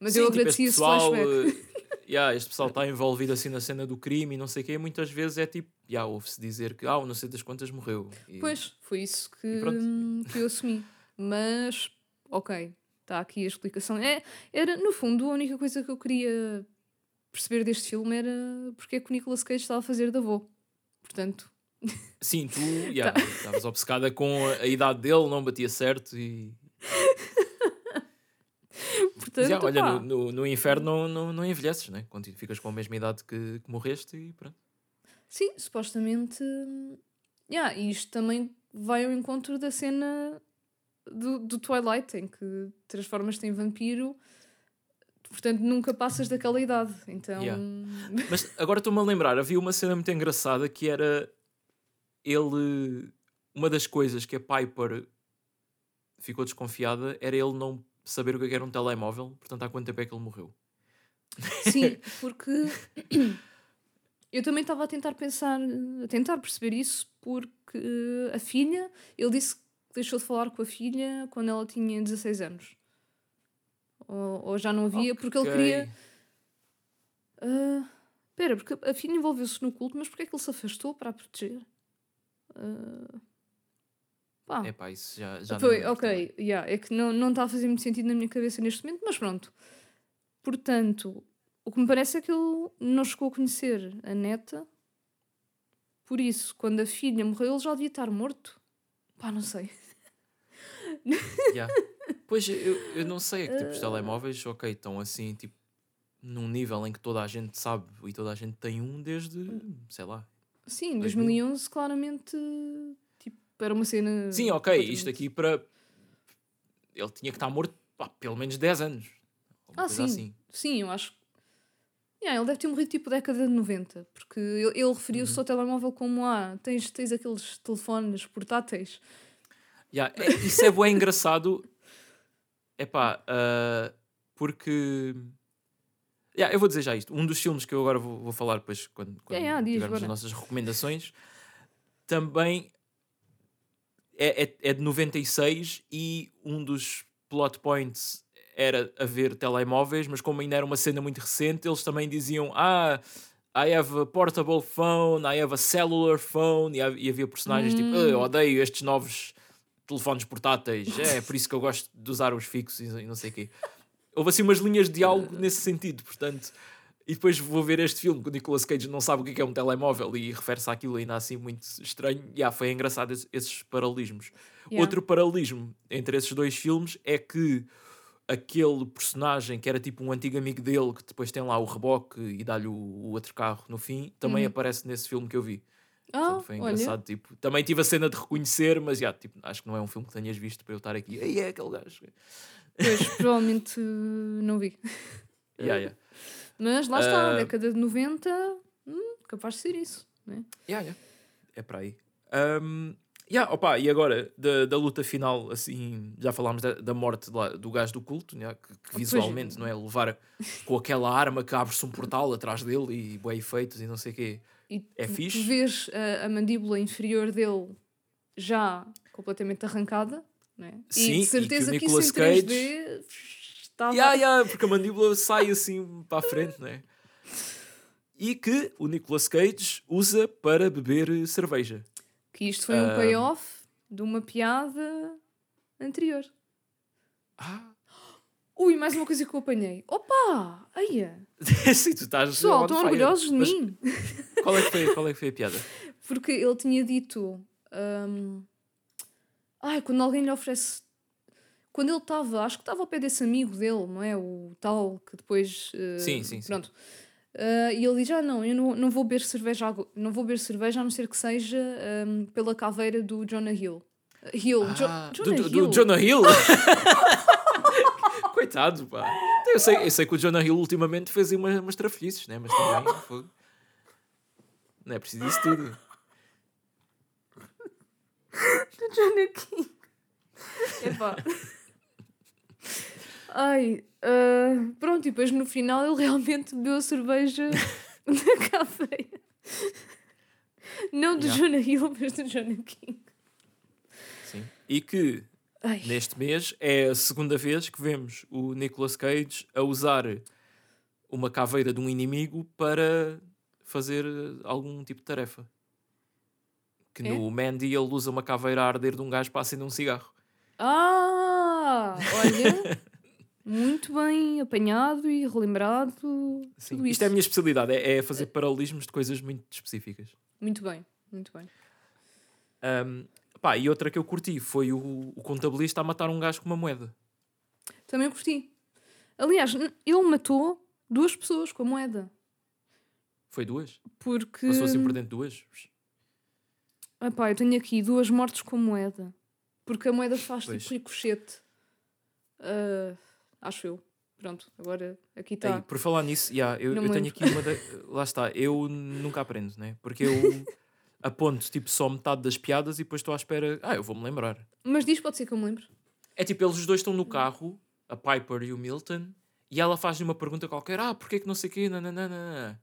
Mas Sim, eu tipo, agradeci este esse pessoal, flashback. eh, yeah, este pessoal está envolvido assim na cena do crime e não sei o quê, muitas vezes é tipo, yeah, ouve-se dizer que, ah, não sei das quantas morreu. E- Pois, foi isso que, que eu assumi. Mas, ok, está aqui a explicação. É, era, no fundo, a única coisa que eu queria perceber deste filme era porque é que o Nicolas Cage estava a fazer de avô. Portanto, Sim, tu Tá. yeah, estavas obcecada com a, idade dele, não batia certo e. portanto Já, olha, no, no, no inferno não, não, não envelheces, né? Quando ficas com a mesma idade que, que morreste e pronto. Sim, supostamente. hum, Yeah, e isto também vai ao encontro da cena do, do Twilight, em que transformas-te em vampiro, portanto nunca passas daquela idade. Então. Yeah. Mas agora estou-me a lembrar, havia uma cena muito engraçada que era ele. Uma das coisas que a Piper ficou desconfiada era ele não saber o que é que era um telemóvel, portanto, há quanto tempo é que ele morreu? Sim, porque eu também estava a tentar pensar, a tentar perceber isso, porque a filha, ele disse que deixou de falar com a filha quando ela tinha 16 anos. Ou, ou já não havia, porque ele queria. Ah, Espera, porque a filha envolveu-se no culto, mas porquê é que ele se afastou para a proteger? Ah, pá. É pá, isso já, já Foi, também. ok, yeah, é que não, não está a fazer muito sentido na minha cabeça neste momento, mas pronto. Portanto, o que me parece é que ele não chegou a conhecer a neta, por isso, quando a filha morreu, ele já devia estar morto. Pá, não sei. Yeah. Pois eu, eu não sei, é que tipo, os telemóveis, ok, estão assim, tipo, num nível em que toda a gente sabe e toda a gente tem um desde, sei lá. Sim, em 2000. 2011, claramente, tipo, era uma cena. Sim, ok, isto aqui para. Ele tinha que estar morto pá, pelo menos 10 anos. Ah, sim. assim. Sim, eu acho. Yeah, ele deve ter morrido tipo década de 90, porque ele, ele referiu-se Uhum. ao telemóvel como: ah, tens, tens aqueles telefones portáteis. Yeah, é- isso é bem engraçado. Epá, ah, porque. Yeah, eu vou dizer já isto. Um dos filmes que eu agora vou, vou falar depois quando, quando yeah, tivermos as bora. nossas recomendações também é, é, é de 96 e um dos plot points era haver telemóveis, mas como ainda era uma cena muito recente, eles também diziam: Ah, I have a portable phone, I have a cellular phone, e, ha- havia personagens tipo: "Ah, Eu odeio estes novos telefones portáteis, é por isso que eu gosto de usar os fixos e não sei o quê. Houve assim umas linhas de diálogo nesse sentido, portanto. E depois vou ver este filme que o Nicolas Cage não sabe o que é é um telemóvel e refere-se àquilo ainda assim muito estranho. E ah, foi engraçado esse- esses paralelismos. Yeah. Outro paralelismo entre esses dois filmes é que aquele personagem que era tipo um antigo amigo dele, que depois tem lá o reboque e dá-lhe o, o outro carro no fim, também Uhum. aparece nesse filme que eu vi. Ah, Portanto, foi olha. engraçado. Tipo, também tive a cena de reconhecer, mas já, tipo, acho que não é um filme que tenhas visto para eu estar aqui. Aí é aquele gajo. Pois, provavelmente uh, não vi. Yeah, yeah. Mas lá está, Ah. década de 90, hum, capaz de ser isso. Né? Yeah, yeah. É para aí. Um, yeah, opa, e agora, da, da luta final, assim, já falámos da, da morte lá do gajo do culto, né, que, que pois. visualmente, não é? Levar com aquela arma que abre-se um portal atrás dele e bem efeitos e não sei o quê. E É tu, fixe. tu vês a, a mandíbula inferior dele já completamente arrancada. Né? Sim, e e de certeza que o que, isso em Nicolas 3D estava. Yeah, yeah, porque a mandíbula sai assim para a frente, não é? E que o Nicolas Cage usa para beber cerveja. Que isto foi um Ah. payoff de uma piada anterior. Ah, Ui, mais uma coisa que eu apanhei. Opa! Aia! sim, tu estás. Pessoal, estão orgulhosos de Mas mim. Qual é, que foi, qual é que foi a piada? Porque ele tinha dito. hum, Ai, quando alguém lhe oferece. Quando ele estava, acho que estava ao pé desse amigo dele, não é? O tal que depois. eh, Sim, sim, sim. Pronto. Ah, e ele diz: Ah, não, eu não, não vou beber cerveja, não vou beber cerveja a não ser que seja hum, pela caveira do Jonah Hill. Hill, Jo- Ah, do, Jonah do- Hill. do Jonah Hill? Coitado, pá. Eu sei, eu sei que o Jonah Hill ultimamente fez aí umas, umas trafolhices, né? Mas também foi... não é preciso isso tudo. do Jonah King. Epá. Ai, ah, pronto, e depois no final ele realmente bebeu a cerveja da caveira. Não do Yeah. Jonah Hill, mas do Jonah King. Sim. E que Ai, neste mês é a segunda vez que vemos o Nicolas Cage a usar uma caveira de um inimigo para fazer algum tipo de tarefa. Que É? no Mandy ele usa uma caveira a arder de um gajo para acender um cigarro. Ah, olha, muito bem apanhado e relembrado. Sim. Isto é a minha especialidade, é, é fazer paralelismos de coisas muito específicas. Muito bem, muito bem. Um, pá, e outra que eu curti foi o, o contabilista a matar um gajo com uma moeda. Também curti. Aliás, ele matou duas pessoas com a moeda. Foi duas? Porque. Passou assim por dentro de duas? Epá, eu tenho aqui duas mortes com moeda. Porque a moeda faz Pois. tipo ricochete. Ah, acho eu. Pronto, agora aqui está. por falar nisso, yeah, eu, eu tenho aqui uma. da- Lá está, eu nunca aprendo, né? Porque eu aponto tipo só metade das piadas e depois estou à espera. Ah, eu vou-me lembrar. Mas diz, pode ser que eu me lembre. É tipo, eles os dois estão no carro a Piper e o Milton, e ela faz-lhe uma pergunta qualquer: Ah, porquê que não sei o quê? Nananana.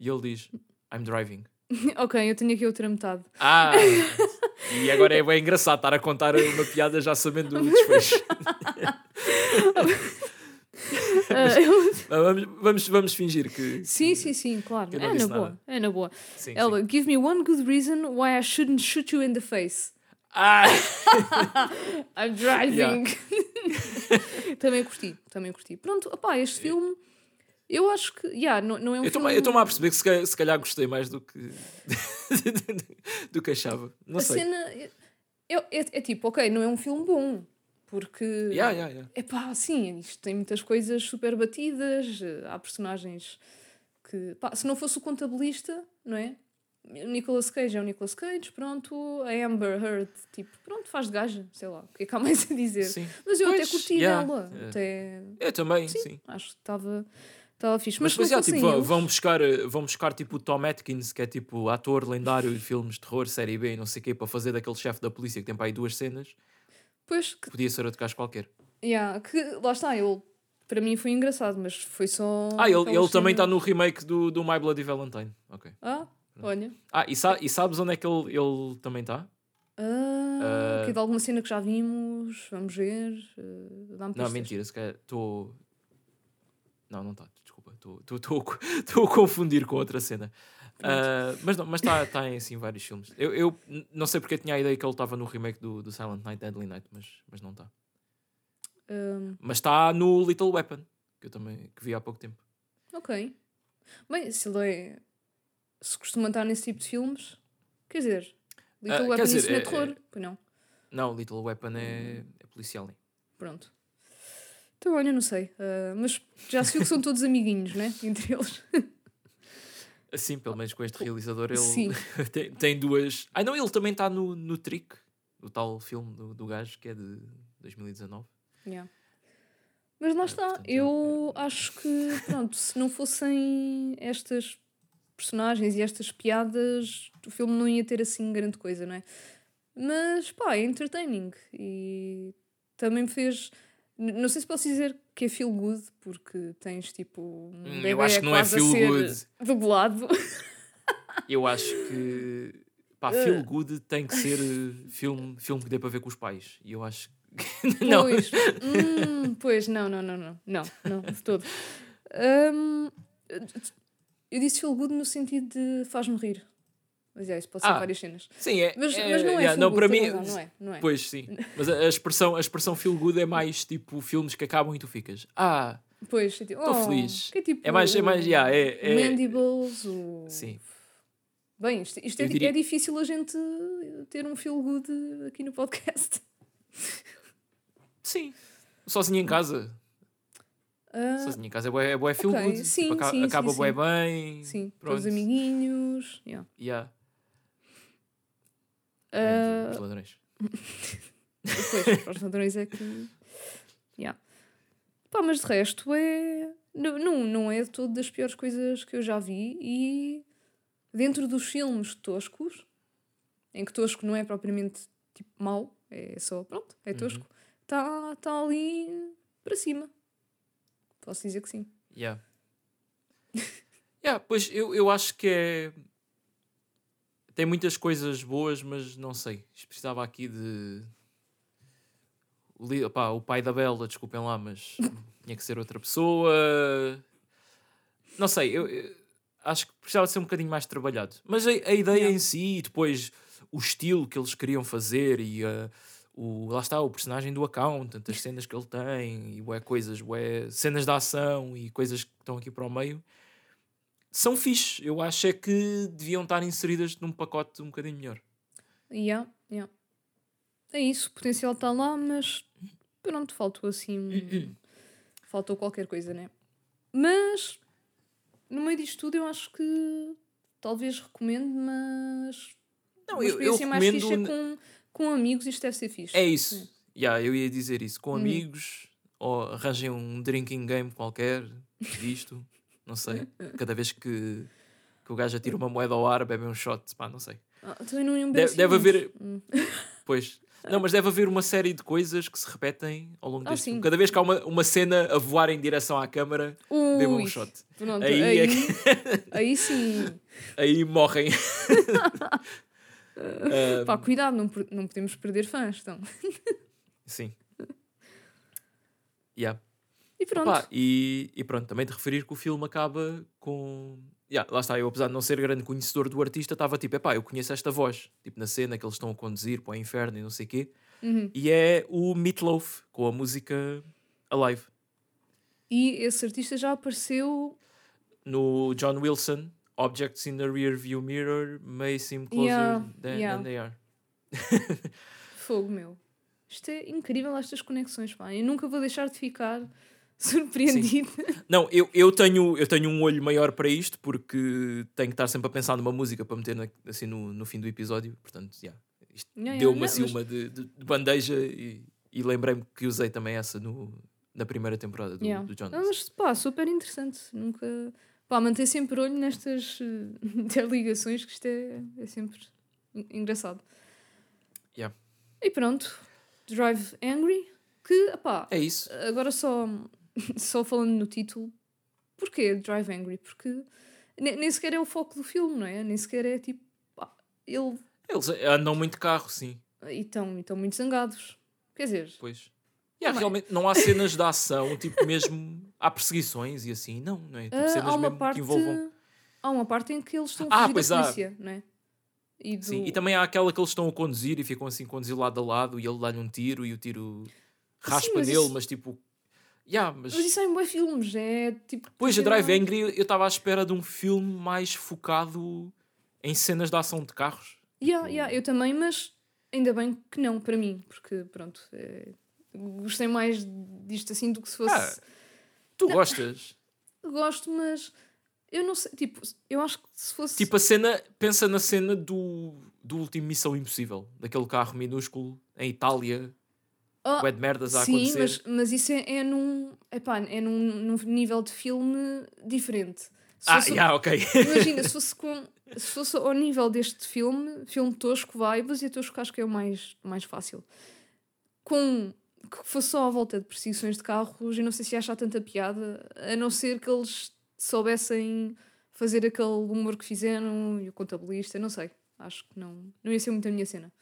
E ele diz: I'm driving. ok, eu tenho aqui outra metade. Ah! e agora é bem engraçado estar a contar uma piada já sabendo o desfecho. Ah, eu- vamos, vamos, vamos fingir que. Sim, sim, sim, claro. É na boa, nada. é na boa. Sim, Ela, sim. give me one good reason why I shouldn't shoot you in the face. Ah! I'm driving. também curti, também curti. Pronto, opá, este filme, eu acho que, yeah, não, não é um Eu filme... estou-me a perceber que se calhar, se calhar gostei mais do que. do que achava. Não a sei. cena é, é, é tipo, ok, não é um filme bom, porque... Yeah, yeah, yeah. É pá, sim, isto tem muitas coisas super batidas, eh, há personagens que, pá, se não fosse o contabilista, não é? O Nicolas Cage é o Nicolas Cage, pronto, a Amber Heard, tipo, pronto, faz de gaja, sei lá, o que é que há mais a dizer? Sim. Mas eu até Pois, curti yeah, dela, é. até, Eu também, sim. acho que estava estava fixe. Mas Mas, não já, tipo, eles- vão buscar, eh, vão buscar tipo o Tom Atkins, que é tipo ator lendário de filmes de terror, série B e não sei o quê, para fazer daquele chefe da polícia que tem para aí duas cenas, Pois, que, podia ser outro gajo qualquer. yeah, que lá está, ele, para mim foi engraçado, mas foi só... Ah, ele, ele também está no remake do, do My Bloody Valentine. Ok. Ah, olha... Ah, e, sa- e sabes onde é que ele, ele também está? Ah, Ah. que de alguma cena que já vimos, vamos ver. Uh, dá-me Não, pistas. mentira, se calhar estou. Não, não está, desculpa. Estou a confundir com outra cena. Ah, mas não, mas está tá em assim, vários filmes. Eu, eu não sei porque tinha a ideia que ele estava no remake do, do Silent Night, Deadly Night, mas, mas não está. Um, Mas está no Little Weapon, que eu também que vi há pouco tempo. ok. Bem, se ele é. Se costuma estar nesse tipo de filmes, quer dizer, Little quer Weapon dizer, é é- terror, pois não. Não, Little Weapon é, é policial. hein? Pronto. Então, olha, não sei. ah, mas já se viu que são todos amiguinhos, né? Entre eles. Assim, pelo menos com este realizador, ele Sim. tem, tem duas. Ah, não, ele também está no, no Trick, o tal filme do, do gajo que é de 2019. Yeah. Mas lá está, portanto, eu acho que, pronto, se não fossem estas personagens e estas piadas, o filme não ia ter assim grande coisa, não é? Mas pá, é entertaining e também me fez. Não sei se posso dizer que é feel good, porque tens tipo. Um Hum, eu acho que não é feel good. Dublado. Eu acho que pá, Eh. feel good tem que ser eh, filme, filme que dê para ver com os pais. E eu acho que. não. Pois, hum, pois, não, não, não, não, não, não, de todo. Hum, eu disse feel good no sentido de faz-me rir. Mas é, isso pode ser Ah, várias cenas. Sim, é. Mas, é, mas não é yeah, não, para mim. razão, não é, não é. Pois sim. Mas a, a expressão, a expressão feel good é mais tipo filmes que acabam e tu ficas. Ah, Pois, é tipo, oh, feliz. É, tipo, é mais. É mais yeah, é, o é, Mandibles, o... Sim. Bem, isto, isto é, diria- é difícil a gente ter um feel good aqui no podcast. Sim. Sozinho em casa. Ah, Sozinho em casa é bué, é bué feel ok, good. sim, Tipo, sim, acaba sim. bué bem. sim, Pronto. todos amiguinhos. Yeah. Yeah. Ah, Os ladrões. Para os ladrões é que. Yeah. Pá, mas de resto é. Não, não, não é de todo das piores coisas que eu já vi e dentro dos filmes toscos, em que tosco não é propriamente tipo mau, é só pronto, é tosco, está tá ali para cima. Posso dizer que sim. Yeah. yeah, pois eu, eu acho que é. Tem muitas coisas boas, mas não sei. Precisava aqui de. O, li- opá, o pai da Bela, desculpem lá, mas tinha que ser outra pessoa. Não sei, eu, eu acho que precisava ser um bocadinho mais trabalhado. Mas a, a ideia em si, e depois o estilo que eles queriam fazer e ah, o, lá está o personagem do accountant, as cenas que ele tem e bué coisas, bué, cenas de ação e coisas que estão aqui para o meio são fixe. Eu acho é que deviam estar inseridas num pacote um bocadinho melhor. Yeah, yeah. É isso, o potencial está lá, mas pronto, faltou assim. faltou qualquer coisa, né? Mas no meio disto tudo eu acho que talvez recomendo, mas Não, uma eu, eu experiência mais fixe é com, com amigos, isto deve ser fixe. É isso. Yeah, eu ia dizer isso. Com Uhum. amigos, ou arranjem um drinking game qualquer disto, não sei. Cada vez que, que o gajo atira uma moeda ao ar, bebe um shot, pá, não sei. Ah, também não iam Deve- assim deve haver- Hum. Pois, Não, mas deve haver uma série de coisas que se repetem ao longo Ah, deste sim. filme. Cada vez que há uma, uma cena a voar em direção à câmara, bebam um shot. Pronto, Aí aí, é aí, sim. Aí morrem. Ah, Pá, cuidado, não, não podemos perder fãs. Então. sim. Yeah. E pronto. E, e pronto, também te referir que o filme acaba com. Yeah, lá está, eu apesar de não ser grande conhecedor do artista, estava tipo, epá, eu conheço esta voz, tipo na cena que eles estão a conduzir para o inferno e não sei o quê, Uhum. e é o Meatloaf com a música Alive E esse artista já apareceu. no John Wilson. Objects in the rear view mirror may seem closer Yeah, than, yeah. than they are. Fogo meu. Isto é incrível, estas conexões, pá. Eu nunca vou deixar de ficar surpreendida. Não, eu, eu, tenho, eu tenho um olho maior para isto porque tenho que estar sempre a pensar numa música para meter na- assim no, no fim do episódio. Portanto, yeah, deu-me não, assim mas- uma de, de- de bandeja e, e lembrei-me que usei também essa no, na primeira temporada do, Yeah. do Wilson. mas pá, super interessante. Nunca. Pá, manter sempre olho nestas eh, interligações, que isto é, é sempre en- engraçado. Yeah. E pronto, Drive Angry, que, pá, É isso. agora só, só falando no título, porquê Drive Angry? Porque ne- nem sequer é o foco do filme, não é? Nem sequer é tipo, pá, ele. Eles andam muito carro, sim. E estão muito zangados. Quer dizer, Pois. Yeah, Não é? realmente não há cenas de ação, tipo mesmo. Há perseguições e assim. Não, não é? Tipo ah, cenas há mesmo parte. que envolvam. Há uma parte em que eles estão Ah, a fugir pois da há. polícia, não é? E, do... Sim, e também há aquela que eles estão a conduzir e ficam assim conduzir lado a lado e ele dá-lhe um tiro e o tiro raspa mas nele, isso- mas tipo. Yeah, mas... Mas isso é em bons filmes, é tipo. Pois, a. Drive Angry eu estava à espera de um filme mais focado em cenas de ação de carros. Yeah, yeah, eu também, mas ainda bem que não, para mim, porque pronto, é, gostei mais disto assim do que se fosse. Ah, Tu gostas? Gosto, mas eu não sei, tipo, eu acho que se fosse. Tipo a cena, pensa na cena do, do último Missão Impossível, daquele carro minúsculo em Itália, Ah, bué de merdas a Sim, acontecer. mas, mas isso é, é num. Epá, é num, num nível de filme diferente. Se Ah, fosse- yeah, ok. Imagina, se fosse, com, se fosse ao nível deste filme, filme tosco, vibes, e tosco acho que é o mais, mais fácil. Com que fosse só à volta de perseguições de carros, eu não sei se ia achar tanta piada, a não ser que eles soubessem fazer aquele humor que fizeram e o contabilista, não sei. Acho que não, não ia ser muito a minha cena.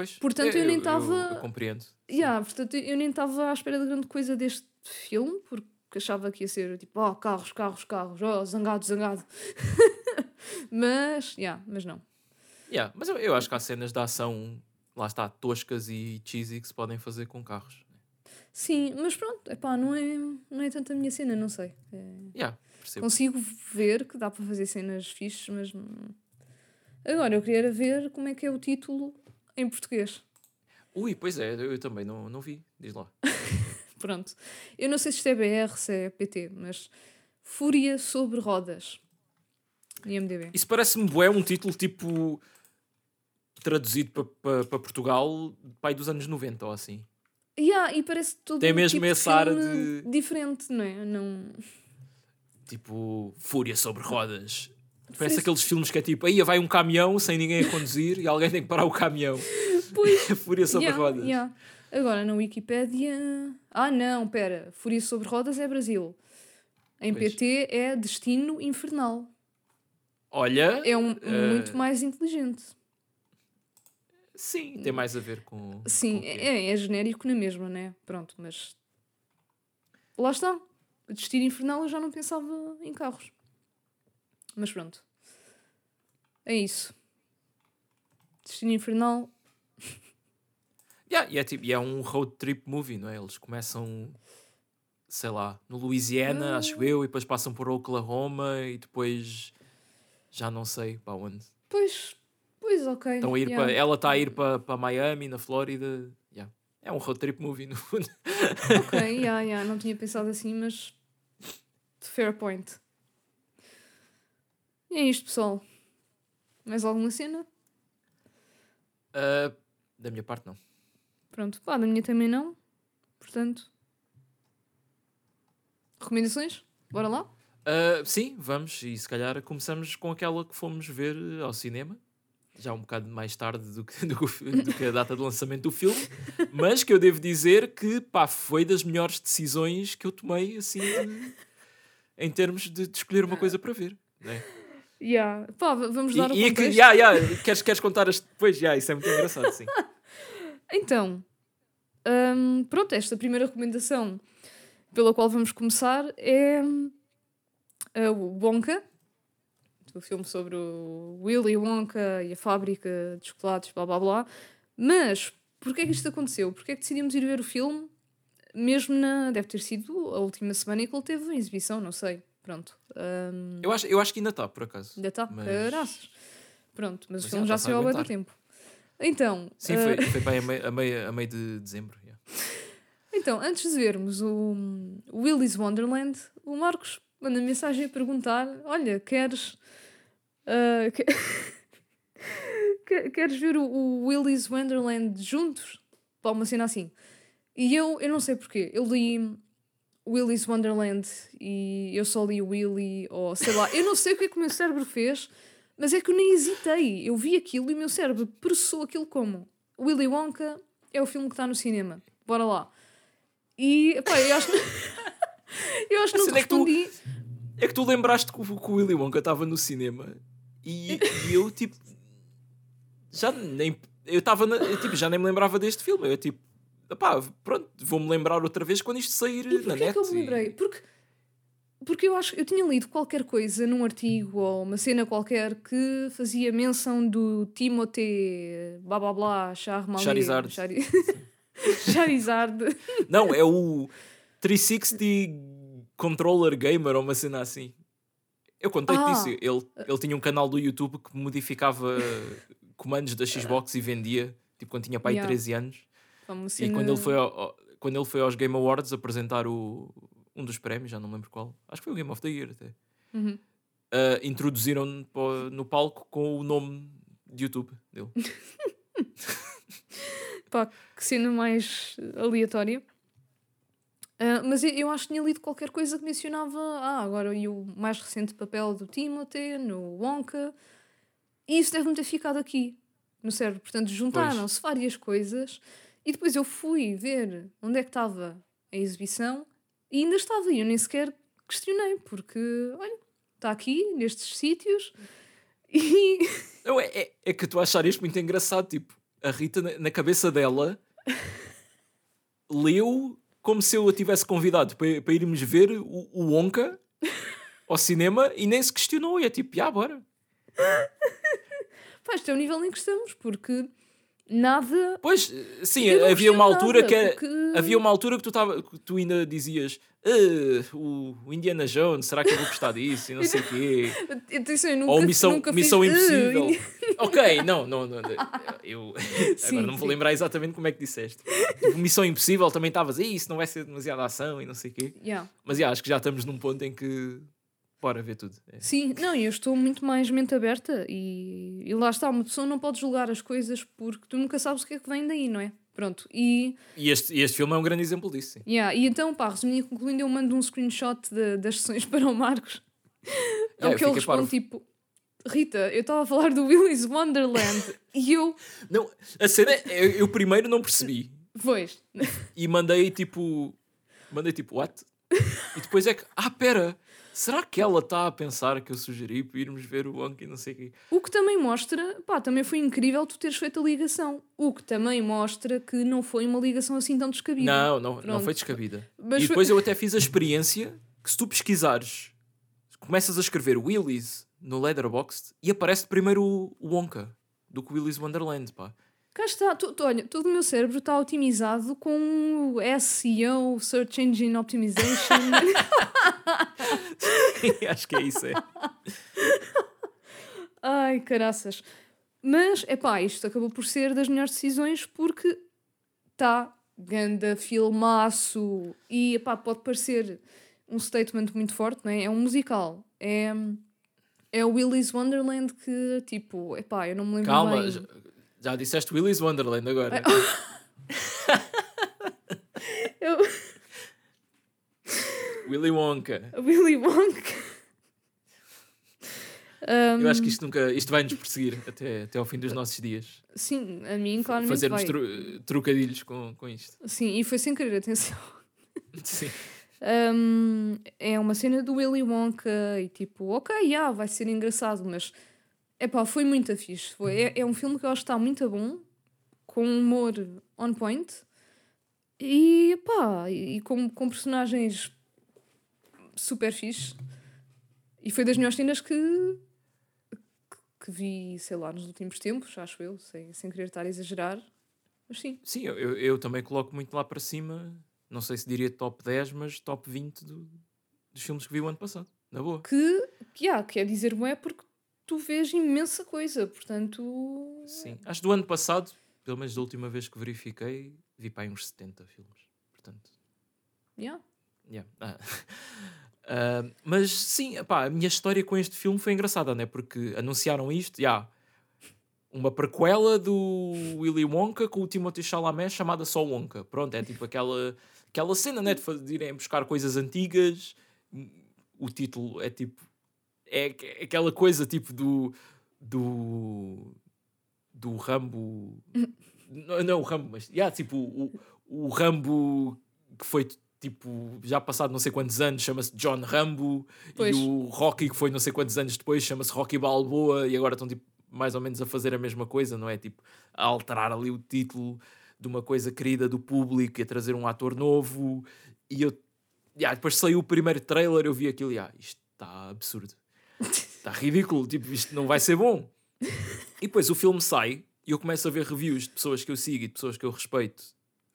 Pois, Portanto, eu nem Eu, tava- eu compreendo. Yeah, portanto, eu nem estava à espera de grande coisa deste filme, porque achava que ia ser tipo, oh, carros, carros, carros, oh, zangado, zangado. mas, yeah, mas não. Yeah, mas eu, eu acho que há cenas de ação, lá está, toscas e cheesy que se podem fazer com carros. Sim, mas pronto, epá, não é, não é tanto a minha cena, não sei. É, Yeah, percebo. consigo ver que dá para fazer cenas fixes, mas. não- Agora, eu queria era ver como é que é o título em português. Ui, pois é, eu, também não, não vi. Diz lá. Pronto. Eu não sei se isto é BR, se é PT, mas Fúria sobre Rodas. IMDB. Isso parece-me bué um título tipo traduzido para pa, pa Portugal, pai dos anos 90 ou assim. Yeah, e parece todo Tem mesmo tipo essa filme de- diferente, não é? Não... Tipo, Fúria sobre rodas. Parece Fúria- aqueles filmes que é tipo, aí vai um caminhão sem ninguém a conduzir e alguém tem que parar o caminhão. Pois, Fúria sobre yeah, rodas. yeah. Agora, na Wikipédia... Ah, não, pera. Fúria sobre Rodas é Brasil. Em Pois. PT é Destino Infernal. Olha, É um, eh, muito mais inteligente. sim, tem mais a ver com. Sim, com é, é genérico na mesma, né? Pronto, mas... Lá está. Destino Infernal eu já não pensava em carros. Mas pronto. É isso. Destino Infernal Yeah, e, é tipo, e é um road trip movie, não é? Eles começam, sei lá, no Louisiana, Ah. acho eu, e depois passam por Oklahoma e depois já não sei para onde. Pois, pois, ok. Estão a ir yeah. para, ela está a ir para, para Miami, na Flórida. Yeah. É um road trip movie, no fundo. Ok, yeah, yeah, não tinha pensado assim, mas. Fair point. E é isto, pessoal. Mais alguma cena? Ah, da minha parte, não. Pronto, pá, da minha também não. Portanto. Recomendações? Bora lá? Ah, sim, vamos, e se calhar começamos com aquela que fomos ver ao cinema. já um bocado mais tarde do que, do, do que a data de lançamento do filme, mas que eu devo dizer que pá, foi das melhores decisões que eu tomei assim de- em termos de, de escolher uma coisa para ver. né? Yeah. Pá, vamos dar o E, e é que, contexto. yeah, yeah, queres, queres contar as. Pois, yeah, isso é muito engraçado, sim. Então, hum, pronto, esta primeira recomendação pela qual vamos começar é hum, a Wonka, o filme sobre o Willy Wonka e a fábrica de chocolates, blá blá blá. Mas, porquê é que isto aconteceu? Porquê é que decidimos ir ver o filme, mesmo na. deve ter sido a última semana em que ele teve em exibição, não sei. Pronto. hum, Eu acho, eu acho que ainda está, por acaso. ainda está, mas-. Pronto, mas, Mas o filme já já saiu há muito aguentar. tempo. Então, Sim, ah, foi, foi para aí a meio, a, meio, a meio de dezembro. yeah. Então, antes de vermos o Willy's Wonderland, o Marcos manda mensagem a perguntar: Olha, queres. ah, que- que- queres ver o, o Willy's Wonderland juntos? Pá, uma cena assim. E eu, eu não sei porquê. Eu li Willy's Wonderland e eu só li Willy, ou sei lá. Eu não sei o que é que o meu cérebro fez, mas é que eu nem hesitei. Eu vi aquilo e o meu cérebro processou aquilo como Willy Wonka é o filme que está no cinema. Bora lá. E pá, eu acho que. eu acho que não te cena é que tu- respondi. É que tu lembraste que o, que o Willy Wonka estava no cinema e, e eu, tipo. Já nem. Eu estava. Tipo, já nem me lembrava deste filme. Eu, tipo. Pá, pronto, vou-me lembrar outra vez quando isto sair E na net. que eu me e- lembrei? Porque, porque eu acho eu tinha lido qualquer coisa num artigo ou uma cena qualquer que fazia menção do Timothée blá blá blá Charmander Charizard. Chari... Charizard. Não, é o 360 Controller Gamer ou uma cena assim. Eu contei-te Ah. disso. Ele, ele tinha um canal do YouTube que modificava comandos da Xbox e vendia, tipo quando tinha pai Yeah. 13 anos. Pá, uma E quando ele, foi ao- quando ele foi aos Game Awards apresentar o, um dos prémios, já não me lembro qual, acho que foi o Game of the Year até, Uhum. ah, introduziram-no pa- no palco com o nome de YouTube dele. Pá, que cena mais aleatória. Ah, mas eu, eu acho que tinha lido qualquer coisa que mencionava ah, agora e o mais recente papel do Timothy no Wonka. E isso deve-me ter ficado aqui no cérebro. Portanto, juntaram-se várias coisas e depois eu fui ver onde é que estava a exibição e ainda estava. E eu nem sequer questionei, porque, olha, está aqui, nestes sítios. E Não, é, é, é que tu achar isto muito engraçado. Tipo, a Rita, na, cabeça dela, leu como se eu a tivesse convidado para, para irmos ver o, o Wonka ao cinema e nem se questionou. E é tipo, já, bora. pá, este é o nível em que estamos, porque nada Pois, sim, Eu não havia uma altura nada, que é- porque- havia uma altura que tu, tava, que tu ainda dizias "Ah, o, Indiana Jones, será que eu vou gostar disso? E não sei o quê. Atenção, eu nunca, Ou Missão, nunca missão fiz... Impossível. Uh, ok, não, não, não. Eu Sim, agora não vou sim. lembrar exatamente como é que disseste. Tipo, Missão Impossível também estavas, "Ih, isso não vai ser demasiada ação e não sei o quê. yeah. Mas já, acho que já estamos num ponto em que bora ver tudo. É. Sim, não, eu estou muito mais mente aberta e, e lá está, uma pessoa não pode julgar as coisas porque tu nunca sabes o que é que vem daí, não é? Pronto, e, E este, este filme é um grande exemplo disso. Sim. yeah, e então, pá, resumindo e concluindo, eu mando um screenshot de- das sessões para o Marcos, eu ao que ele responde parvo. tipo... Rita, eu estava a falar do Willy's Wonderland e eu, Não, a cena, é- eu, eu primeiro não percebi. pois, E mandei tipo. Mandei tipo, what? E depois é que, ah, pera, será que ela está a pensar que eu sugeri para irmos ver o Wonka e não sei o quê? O que também mostra, pá, também foi incrível tu teres feito a ligação. O que também mostra que não foi uma ligação assim tão descabida. Não, não, não foi descabida. Mas e foi- depois eu até fiz a experiência que se tu pesquisares, começas a escrever Willy's no Letterboxd e aparece primeiro o o Wonka do que Willy's Wonderland, pá. Cá está, tu, tu- olha, todo o meu cérebro está otimizado com o SEO, Search Engine Optimization. Acho que é isso, é. Ai, caraças. Mas, é pá, isto acabou por ser das melhores decisões porque está ganda filmaço e, epá, pode parecer um statement muito forte, não é? É um musical. É, é o Willy's Wonderland que, tipo, epá, eu não me lembro Calma, bem. Já, disseste Willy's Wonderland agora. Eu, Willy Wonka. Willy Wonka. Eu acho que isto nunca isto vai nos perseguir até, até ao fim dos nossos dias. Sim, a mim, claramente. Fazermos tru- trocadilhos com, com isto. Sim, e foi sem querer, atenção. Sim. Um, é uma cena do Willy Wonka e tipo, ok, yeah, vai ser engraçado, mas epá, foi muito fixe. Foi, é, é um filme que eu acho que está muito bom, com um humor on point e pá, e, com, com personagens super fixe. E foi das melhores cenas que, que, que vi, sei lá, nos últimos tempos, acho eu, sem, sem querer estar a exagerar. Mas sim, Sim, eu, eu, também coloco muito lá para cima. Não sei se diria top 10, mas top 20 do- dos filmes que vi o ano passado. Na boa. que, que yeah, quer dizer não é porque tu vês imensa coisa, portanto. Sim. Acho que do ano passado, pelo menos da última vez que verifiquei, vi para aí uns 70 filmes. Portanto, Yeah. yeah. Ah. Ah, mas sim, a minha história com este filme foi engraçada, né? Porque anunciaram isto, já. Uma prequela do Willy Wonka com o Timothy Chalamet chamada só Wonka. Pronto, é tipo aquela, aquela cena, né? De fa- de irem buscar coisas antigas. O título é tipo. É aqu- aquela coisa tipo do. Do. Do Rambo. não, não o Rambo, mas. Yeah, tipo, o, o Rambo que foi tipo já passado não sei quantos anos chama-se John Rambo Pois. e o Rocky que foi não sei quantos anos depois chama-se Rocky Balboa e agora estão tipo mais ou menos a fazer a mesma coisa não é tipo a alterar ali o título de uma coisa querida do público e a trazer um ator novo e eu yeah, depois saiu o primeiro trailer eu vi aquilo e ah, isto está absurdo está ridículo tipo isto não vai ser bom e depois o filme sai e eu começo a ver reviews de pessoas que eu sigo e de pessoas que eu respeito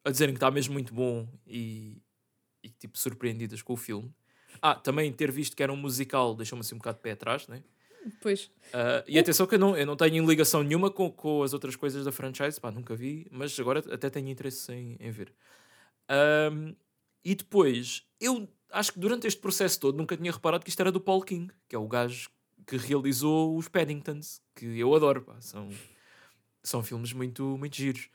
a dizerem que está mesmo muito bom e, e tipo surpreendidas com o filme. Ah, também ter visto que era um musical deixou-me assim um bocado de pé atrás, né? Pois. Ah, e atenção que eu não, eu não tenho ligação nenhuma com, com as outras coisas da franchise, pá, nunca vi, mas agora até tenho interesse em, em ver. Ahm, e depois, eu acho que durante este processo todo nunca tinha reparado que isto era do Paul King, que é o gajo que realizou os Paddingtons, que eu adoro, pá, são, são filmes muito, muito giros.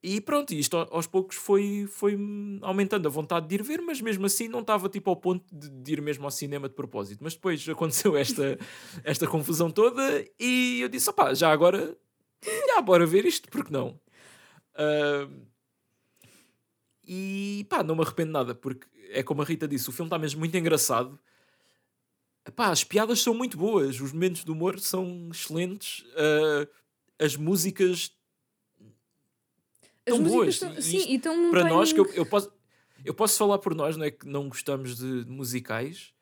E pronto, isto ao- aos poucos foi, foi aumentando a vontade de ir ver, mas mesmo assim não estava tipo ao ponto de, de ir mesmo ao cinema de propósito. Mas depois aconteceu esta, esta confusão toda e eu disse: opá, já agora, já, bora ver isto, porque não? Ahm, e pá, não me arrependo nada, porque é como a Rita disse: o filme está mesmo muito engraçado. Pá, as piadas são muito boas, os momentos de humor são excelentes, ah, as músicas As Tão músicas boas, estão- e sim, e estão para nós, que eu, eu posso, eu posso falar por nós, não é que não gostamos de musicais,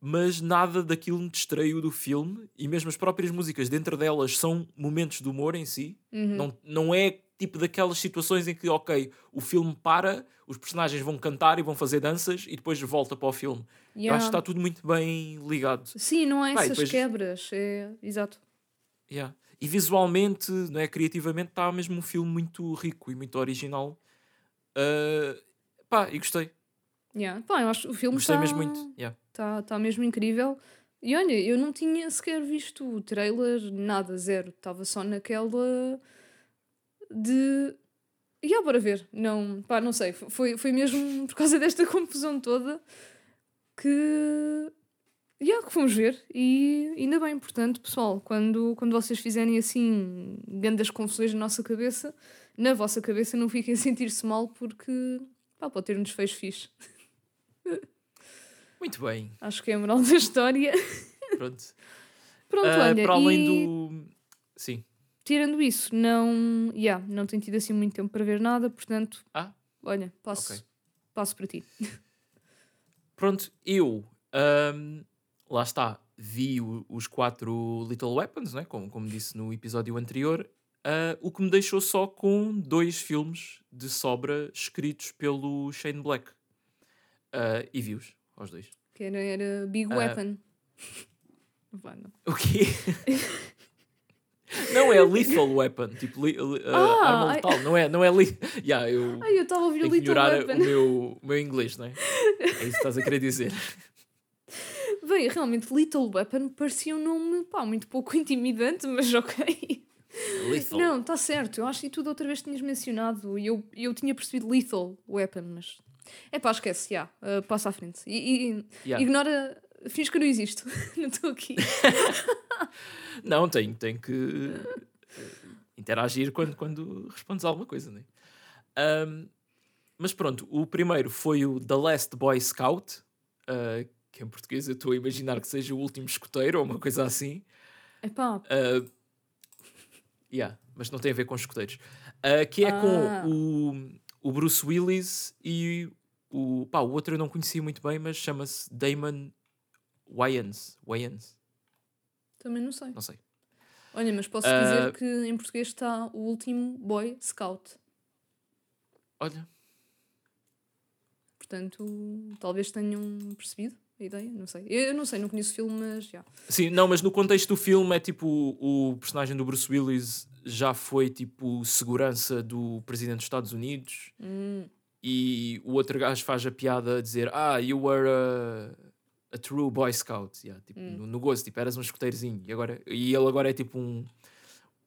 mas nada daquilo me distraiu do filme e mesmo as próprias músicas, dentro delas, são momentos de humor em si. Uhum. Não, não é tipo daquelas situações em que, ok, o filme para, os personagens vão cantar e vão fazer danças e depois volta para o filme. Eu Yeah. acho que está tudo muito bem ligado. Sim, não há e essas depois- quebras. É... Exato. Yeah. E visualmente, não é? criativamente, está mesmo um filme muito rico e muito original. Ah, pá, e gostei. Yeah. Pá, eu acho que o filme Gostei está mesmo muito. Yeah. Tá, tá mesmo incrível. E olha, eu não tinha sequer visto o trailer, nada, zero. Estava só naquela de. E bora ver. Não, pá, não sei. Foi, foi mesmo por causa desta confusão toda que. Yeah, que fomos ver. E ainda bem, portanto, pessoal, quando, quando vocês fizerem assim grandes confusões na nossa cabeça, na vossa cabeça, não fiquem a sentir-se mal porque pá, pode ter um desfecho fixe. Muito bem. Acho que é a moral da história. Pronto. Pronto, Ah, olha, para além e do. Sim. tirando isso, não, yeah, não tenho tido assim muito tempo para ver nada, portanto, Ah, olha, passo, Ok. passo para ti. pronto. Eu. ahm, lá está. Vi os quatro Little Weapons, né? como, como disse no episódio anterior. ah, o que me deixou só com dois filmes de sobra escritos pelo Shane Black. Ah, e vi-os, aos dois. Que era, era Big Ah. Weapon. Vá, não. O quê? não é Lethal Weapon, tipo li, li- ah, Ah, arma ai. letal, não é, não é li, yeah, eu Ai, eu estava a ouvir tenho melhorar Weapon. o meu, o meu inglês, não é? É isso que estás a querer dizer. Bem, realmente, Little Weapon parecia um nome, pá, muito pouco intimidante, mas ok. Lethal. Não, está certo. Eu acho que tu da outra vez tinhas mencionado e eu, eu tinha percebido Lethal Weapon, mas. É pá, esquece, já. uh, passa à frente. E, e- Yeah. Ignora Finge que não existo. não estou aqui. não, tenho, tenho que uh, interagir quando, quando respondes alguma coisa, né? Um, mas pronto, o primeiro foi o The Last Boy Scout, uh, que em português eu estou a imaginar que seja o último escoteiro ou uma coisa assim. Epá. Uh, yeah, mas não tem a ver com escoteiros. Uh, que é ah. com o, o Bruce Willis e o, pá, o outro eu não conhecia muito bem, mas chama-se Damon Wayans. Wayans. Também não sei. Não sei. Olha, mas posso uh, dizer que em português está o último Boy Scout. Olha. Portanto, talvez tenham percebido a ideia, não sei. Eu não sei, não conheço o filme, mas já. Sim, não, mas no contexto do filme é tipo o, o personagem do Bruce Willis já foi tipo segurança do presidente dos Estados Unidos hum. E o outro gajo faz a piada a dizer Ah, you were a, a true Boy Scout. Yeah, tipo, hum. no, no gozo, tipo, eras um escoteirozinho. E, agora, e ele agora é tipo um,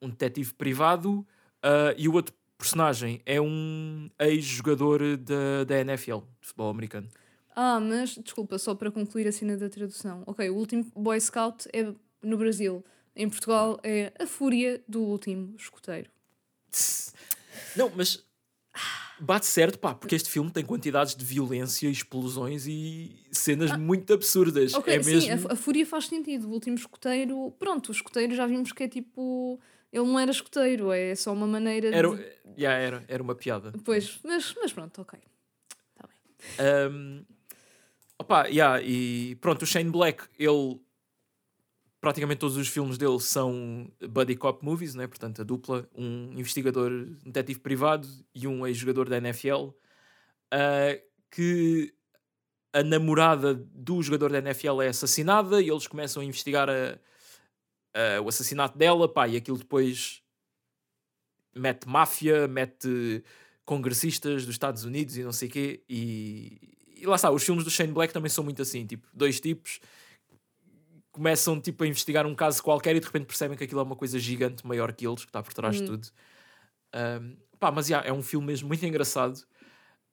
um detetive privado uh, e o outro personagem é um ex-jogador da, da NFL, de futebol americano. Ah, mas desculpa, só para concluir a cena da tradução. Ok, o último Boy Scout é no Brasil. Em Portugal é a fúria do último escoteiro. Não, mas bate certo, pá, porque este filme tem quantidades de violência, explosões e cenas ah, muito absurdas. Okay, é sim, mesmo... a, a, fúria faz sentido. O último escoteiro, pronto, o escoteiro já vimos que é tipo ele não era escoteiro, é só uma maneira era, de. Yeah, era, era uma piada. Pois, mas, mas pronto, ok. Está bem. Um, opa, yeah, e pronto, o Shane Black, ele. Praticamente todos os filmes dele são buddy cop movies, né? portanto, a dupla, um investigador, um detetive privado e um ex-jogador da NFL, uh, que a namorada do jogador da NFL é assassinada e eles começam a investigar a, uh, o assassinato dela, pá, e aquilo depois mete máfia, mete congressistas dos Estados Unidos e não sei o quê, e, e lá está, os filmes do Shane Black também são muito assim, tipo, dois tipos começam tipo a investigar um caso qualquer e de repente percebem que aquilo é uma coisa gigante maior que eles, que está por trás de uhum. tudo. Um, pá, mas yeah, é um filme mesmo muito engraçado.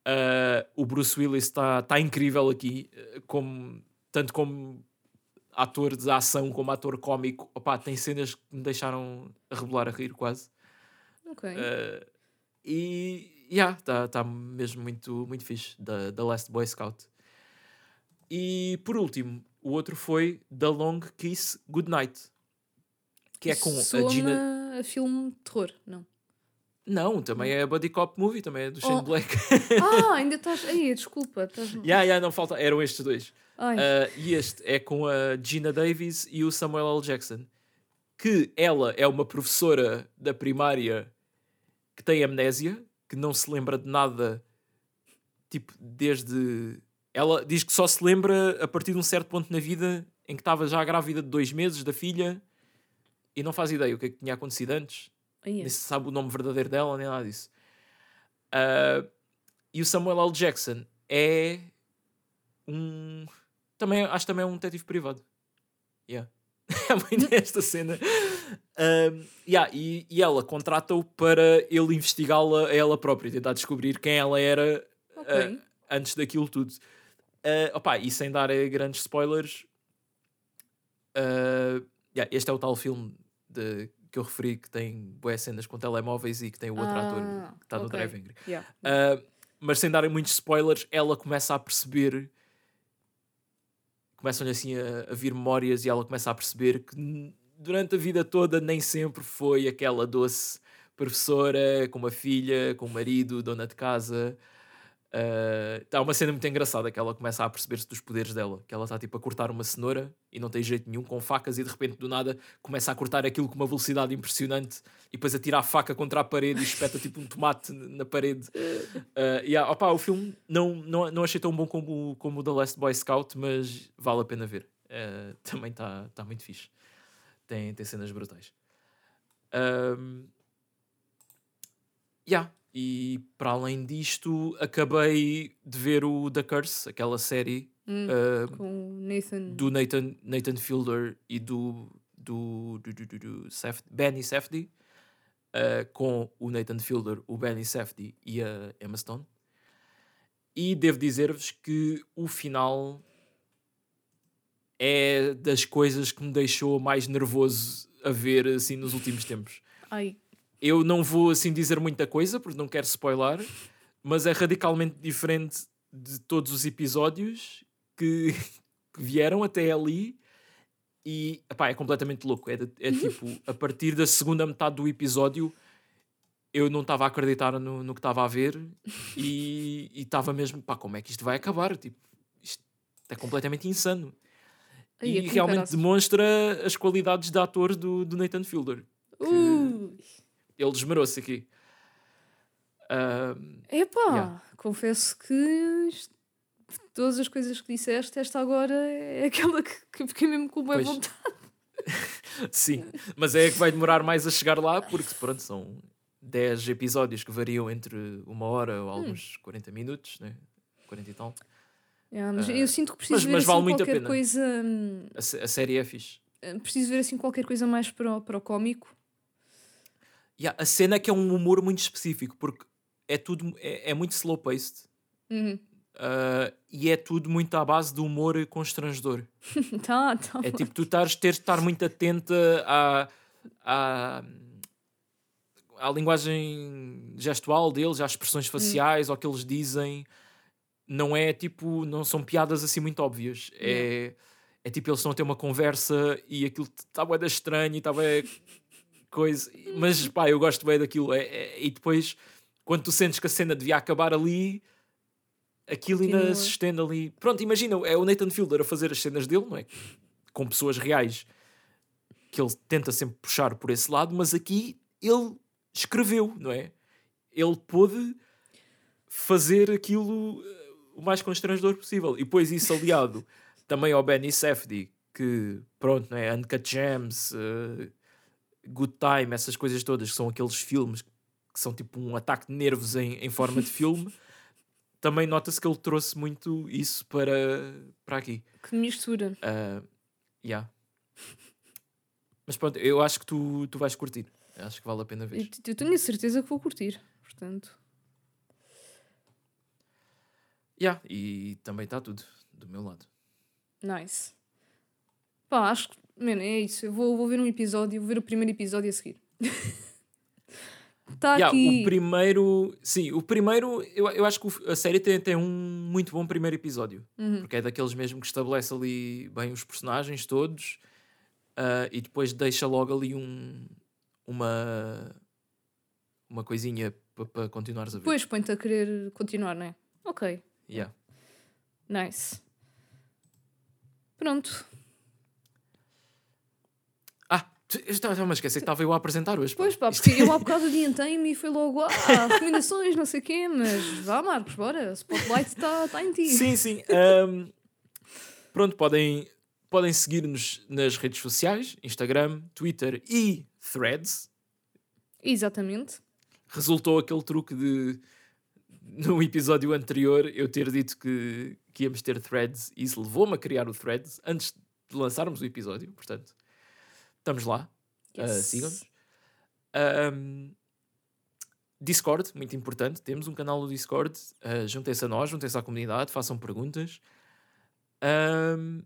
Uh, o Bruce Willis está tá incrível aqui, como, tanto como ator de ação como ator cómico, opá, tem cenas que me deixaram a rebolar a rir quase. Ok. Uh, e yeah, está tá mesmo muito, muito fixe, da, da Last Boy Scout. E por último, o outro foi The Long Kiss Goodnight, que é com Soma a Gina. a filme de terror, não? Não, também é Buddy Cop Movie, também é do Shane oh. Black. ah, ainda estás. Aí, desculpa. Estás... Yeah, yeah, não falta. Eram estes dois. Uh, e este é com a Gina Davis e o Samuel L. Jackson. Que ela é uma professora da primária que tem amnésia, que não se lembra de nada, tipo, desde. Ela diz que só se lembra a partir de um certo ponto na vida em que estava já grávida de dois meses da filha e não faz ideia o que é que tinha acontecido antes. Oh, Nem se sabe o nome verdadeiro dela, nem nada disso. Uh, e o Samuel L. Jackson é um também, acho que também é um detetive privado. Yeah. é muito esta cena. Um, yeah, e, e ela contrata-o para ele investigá-la a ela própria, tentar descobrir quem ela era okay. uh, antes daquilo tudo. Uh, opa, e sem dar grandes spoilers, uh, yeah, este é o tal filme de, que eu referi que tem boas cenas com telemóveis e que tem o outro ah, ator que está okay. no Driving. Yeah. Uh, mas sem darem muitos spoilers, ela começa a perceber começam-lhe assim a, a, vir memórias e ela começa a perceber que durante a vida toda nem sempre foi aquela doce professora, com uma filha, com um marido, dona de casa. Uh, há uma cena muito engraçada que ela começa a perceber-se dos poderes dela. Que ela está tipo a cortar uma cenoura e não tem jeito nenhum com facas e de repente do nada começa a cortar aquilo com uma velocidade impressionante e depois a tirar a faca contra a parede e espeta tipo um tomate na parede. Uh, yeah, opa, o filme não, não, não achei tão bom como, como o The Last Boy Scout, mas vale a pena ver. Uh, também está tá muito fixe. Tem, tem cenas brutais. Um, yeah, e para além disto, acabei de ver o The Curse, aquela série hum, uh, Nathan. do Nathan, Nathan Fielder e do, do, do, do, do, do Benny Safdie, uh, com o Nathan Fielder, o Benny Safdie e a Emma Stone. E devo dizer-vos que o final é das coisas que me deixou mais nervoso a ver assim nos últimos tempos. Ai, Eu não vou assim dizer muita coisa porque não quero spoiler, mas é radicalmente diferente de todos os episódios que, que vieram até ali e epá, é completamente louco. É, de- é tipo, a partir da segunda metade do episódio eu não estava a acreditar no, no que estava a ver e estava mesmo, pá, como é que isto vai acabar? Tipo, isto é completamente insano. Ai, e realmente caraças. demonstra as qualidades de ator do, do Nathan Fielder. Ui. Ele desmarou-se aqui. Ahm, Epá, Yeah. confesso que todas as coisas que disseste, esta agora é aquela que, que fiquei mesmo com boa Pois. vontade. sim, mas é que vai demorar mais a chegar lá porque, pronto, são 10 episódios que variam entre uma hora ou alguns 40 minutos, né? 40 e tal. Yeah, mas Ah, eu sinto que preciso mas- ver mas assim vale muito a qualquer pena. coisa. hum, A, a série é fixe. Preciso ver assim qualquer coisa mais para o, para o cómico. Yeah, a cena é que é um humor muito específico porque é tudo é, é muito slow paced Uhum. e é tudo muito à base de humor constrangedor. Tá, tá. É tipo, tu estás, teres de estar muito atenta à, à, à linguagem gestual deles, às expressões faciais, ao que eles dizem. Não é tipo, não são piadas assim muito óbvias. É, é tipo, eles estão a ter uma conversa e aquilo está estranho e está coisa. Mas pá, eu gosto bem daquilo. É, é- e depois, quando tu sentes que a cena devia acabar ali, aquilo ainda Continua. se estende ali. Pronto, imagina, é o Nathan Fielder a fazer as cenas dele, não é? Com pessoas reais que ele tenta sempre puxar por esse lado, mas aqui ele escreveu, não é? Ele pôde fazer aquilo eh, o mais constrangedor possível. E depois isso aliado também ao Benny Safdie, que pronto, não é? Uncut Gems, eh, Good Time, essas coisas todas, que são aqueles filmes que são tipo um ataque de nervos em, em forma de filme. Também nota-se que ele trouxe muito isso para, para aqui. Que mistura. Uh, yeah. Mas pronto, eu acho que tu, tu vais curtir. Acho que vale a pena Eu, ver. eu tenho a certeza que vou curtir. Portanto, Yeah. E também está tudo do meu lado. nice. Pá, acho que. Mano, é isso. Eu vou, vou ver um episódio, vou ver o primeiro episódio a seguir. Está Yeah, aqui. o primeiro, sim, o primeiro, eu, eu acho que a série tem, tem um muito bom primeiro episódio, Uhum. porque é daqueles mesmo que estabelece ali bem os personagens todos ah, e depois deixa logo ali um, uma, uma coisinha para continuares a ver. Depois põe-te a querer continuar, não é? Ok, Yeah. nice. Pronto. Eu estava a esquecer que estava eu a apresentar hoje. Pois pá, Isto- porque eu há bocado adiantei-me e foi logo, ah, recomendações, não sei o quê, mas vá Marcos, bora, spotlight está tá em ti. Sim, sim. Ahm, pronto, podem, podem seguir-nos nas redes sociais, Instagram, Twitter e Threads. Exatamente. Resultou aquele truque de no episódio anterior eu ter dito que, que íamos ter Threads e isso levou-me a criar o Threads antes de lançarmos o episódio, portanto, estamos lá. Ah, Yes. sigam-nos. Ahm, Discord, muito importante. Temos um canal no Discord. ah, juntem-se a nós, juntem-se à comunidade, façam perguntas. Ahm,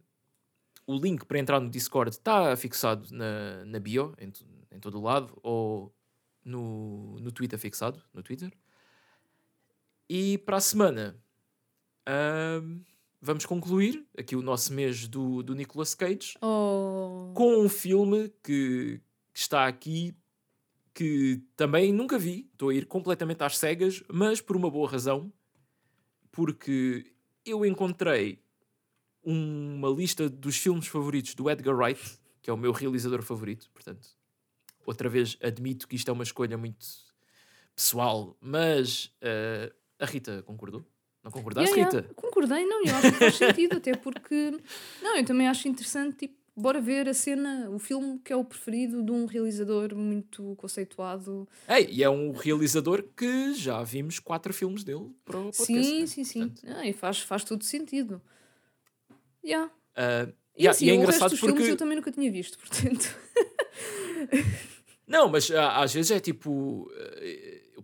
o link para entrar no Discord está fixado na, na bio, em, em todo o lado, ou no, no Twitter fixado, no Twitter. E para a semana ahm, vamos concluir aqui o nosso mês do, do Nicolas Cage Oh. Com um filme que, que está aqui que também nunca vi, estou a ir completamente às cegas, mas por uma boa razão, porque eu encontrei uma lista dos filmes favoritos do Edgar Wright, que é o meu realizador favorito, portanto, outra vez admito que isto é uma escolha muito pessoal, mas eh, a Rita concordou. Não concordaste, Yeah, yeah, Rita? Concordei, não, eu acho que faz sentido, até porque. Não, eu também acho interessante, tipo, bora ver a cena, o filme que é o preferido de um realizador muito conceituado. Ei, e é um realizador que já vimos quatro filmes dele para o podcast. sim, né? sim, sim. Portanto, Ah, e faz, faz todo sentido. Yeah. ah, E, yeah, assim, e é o resto engraçado dos porque. filmes eu também nunca tinha visto, portanto. Não, mas ah, às vezes é tipo.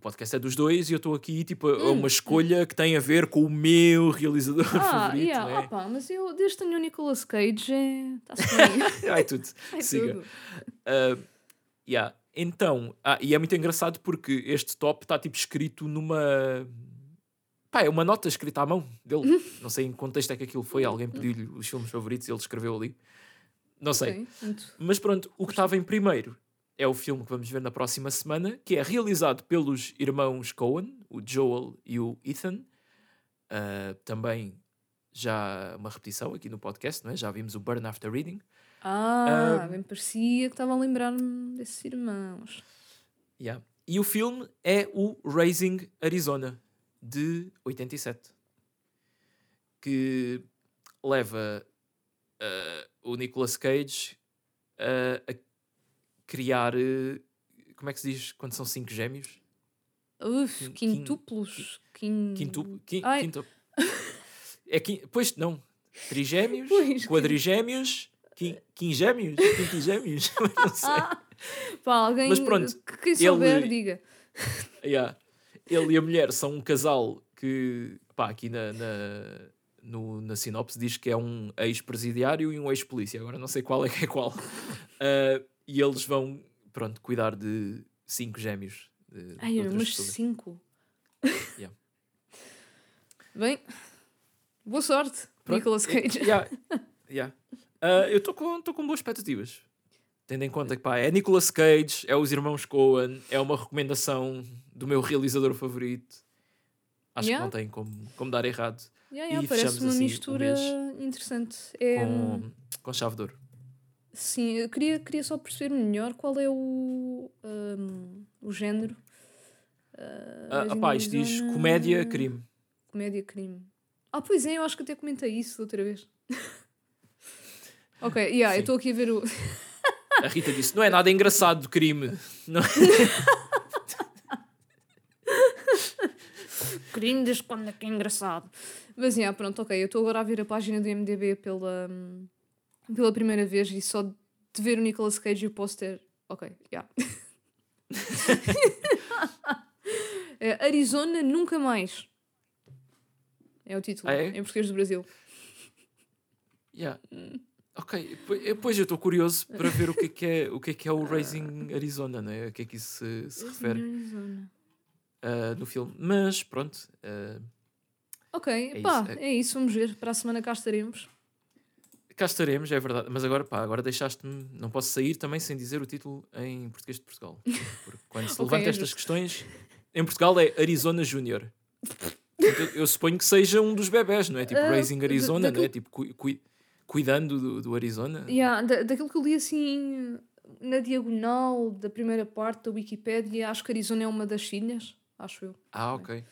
Eh, o podcast é dos dois e eu estou aqui tipo a, a uma escolha que tem a ver com o meu realizador Hum, Ah, favorito. yeah, né? ah pá, mas eu desde que tenho o Nicolas Cage, está-se bem. Ai, tudo. É Siga. tudo. Uh, yeah. Então, ah, e é muito engraçado porque este top está tipo escrito numa. Pá, é uma nota escrita à mão dele. Não sei em que contexto é que aquilo foi. Alguém pediu-lhe os filmes favoritos e ele escreveu ali. Não sei. Ok, muito- Mas pronto, o que estava em primeiro é o filme que vamos ver na próxima semana, que é realizado pelos irmãos Coen, o Joel e o Ethan. Uh, também já uma repetição aqui no podcast, não é? Já vimos o Burn After Reading. Ah, Ah, bem parecia que estava a lembrar-me desses irmãos. Yeah. E o filme é o Raising Arizona, de 87. Que leva uh, o Nicolas Cage uh, a criar. uh, como é que se diz quando são cinco gêmeos? Uf, Quin- quin- quintuplos. Quin... Quintu, quin, Ai. quinto. É quin, pois não. Trigêmeos, Pois, quadrigêmeos, quin, quingêmeos, quintigêmeos. não sei. Ah, pá, alguém Mas pronto, que quem souber, ele- diga. Yeah. Ele e a mulher são um casal que, pá, aqui na, na, no- na sinopse diz que é um ex-presidiário e um ex-polícia. Agora não sei qual é que é qual. Ah, e eles vão, pronto, cuidar de cinco gêmeos. De, Ai, pessoas. cinco. Yeah. Bem, boa sorte, Pronto, Nicolas Cage. yeah, yeah. Ah, eu estou com, tô com boas expectativas. Tendo em conta que pá, é Nicolas Cage, é os irmãos Coen, é uma recomendação do meu realizador favorito. Acho Yeah. que não tem como, como dar errado. Yeah, yeah, e parece uma assim mistura mês interessante. É, Com, com chave de ouro. Sim, eu queria, queria só perceber melhor qual é o, hum, o género. Ah, Rising pá, isto diz Arizona- comédia, crime. Comédia crime. Ah, pois é, eu acho que até comentei isso outra vez. ok, yeah, eu Sim. estou aqui a ver o. A Rita disse: não é nada engraçado de crime. Não... crime desde quando é que é engraçado. Mas, yeah, pronto, ok, eu estou agora a ver a página do MDB pela, hum, pela primeira vez e só de ver o Nicolas Cage e o póster. Ok, yeah. É, Arizona Nunca Mais. É o título, Ah, é? em português do Brasil. Yeah. Ok, po- eh, pois eu estou curioso para ver o que é que é o, que é, que é o Raising Arizona, né? a que é que isso se, se refere Arizona. ah, no filme. Mas pronto, ah, Ok, É pá, isso, é... isso, vamos ver. Para a semana cá estaremos. Cá estaremos, é verdade. Mas agora, pá, agora deixaste-me. Não posso sair também sem dizer o título em português de Portugal. Porque quando se Ok, levanta é estas questões, em Portugal é Arizona Júnior. Eu, eu suponho que seja um dos bebés, não é? Tipo Ah, Raising Arizona, não é? daquilo- Tipo cui- cui- cuidando do, do Arizona. Yeah, da, daquilo que eu li assim na diagonal da primeira parte da Wikipédia, acho que Arizona é uma das filhas, acho eu. Ah, ok.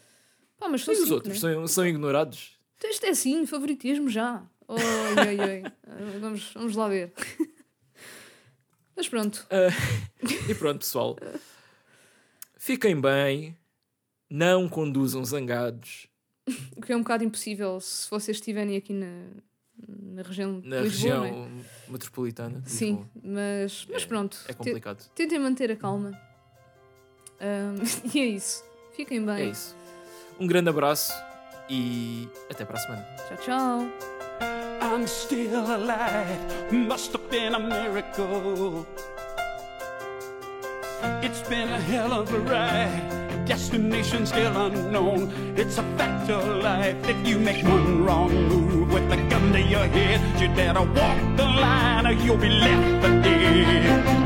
Pá, mas E são os cinco, outros né? são, são ignorados. Isto é assim, favoritismo já. Oi, oi, oi. Vamos, vamos lá ver. Mas pronto. Ah, e pronto, pessoal. Fiquem bem. Não conduzam zangados O que é um bocado impossível se vocês estiverem aqui na, na região na Lisboa, região é? metropolitana. Sim, mas, mas É- pronto. É complicado. Tentem manter a calma. Ahm, e é isso. Fiquem bem. É isso. Um grande abraço e até para a semana. Tchau, tchau. I'm still alive. Must have been a miracle. It's been a hell of a ride. Destination still unknown. It's a fact of life. If you make one wrong move with a gun to your head, you better walk the line or you'll be left for dead.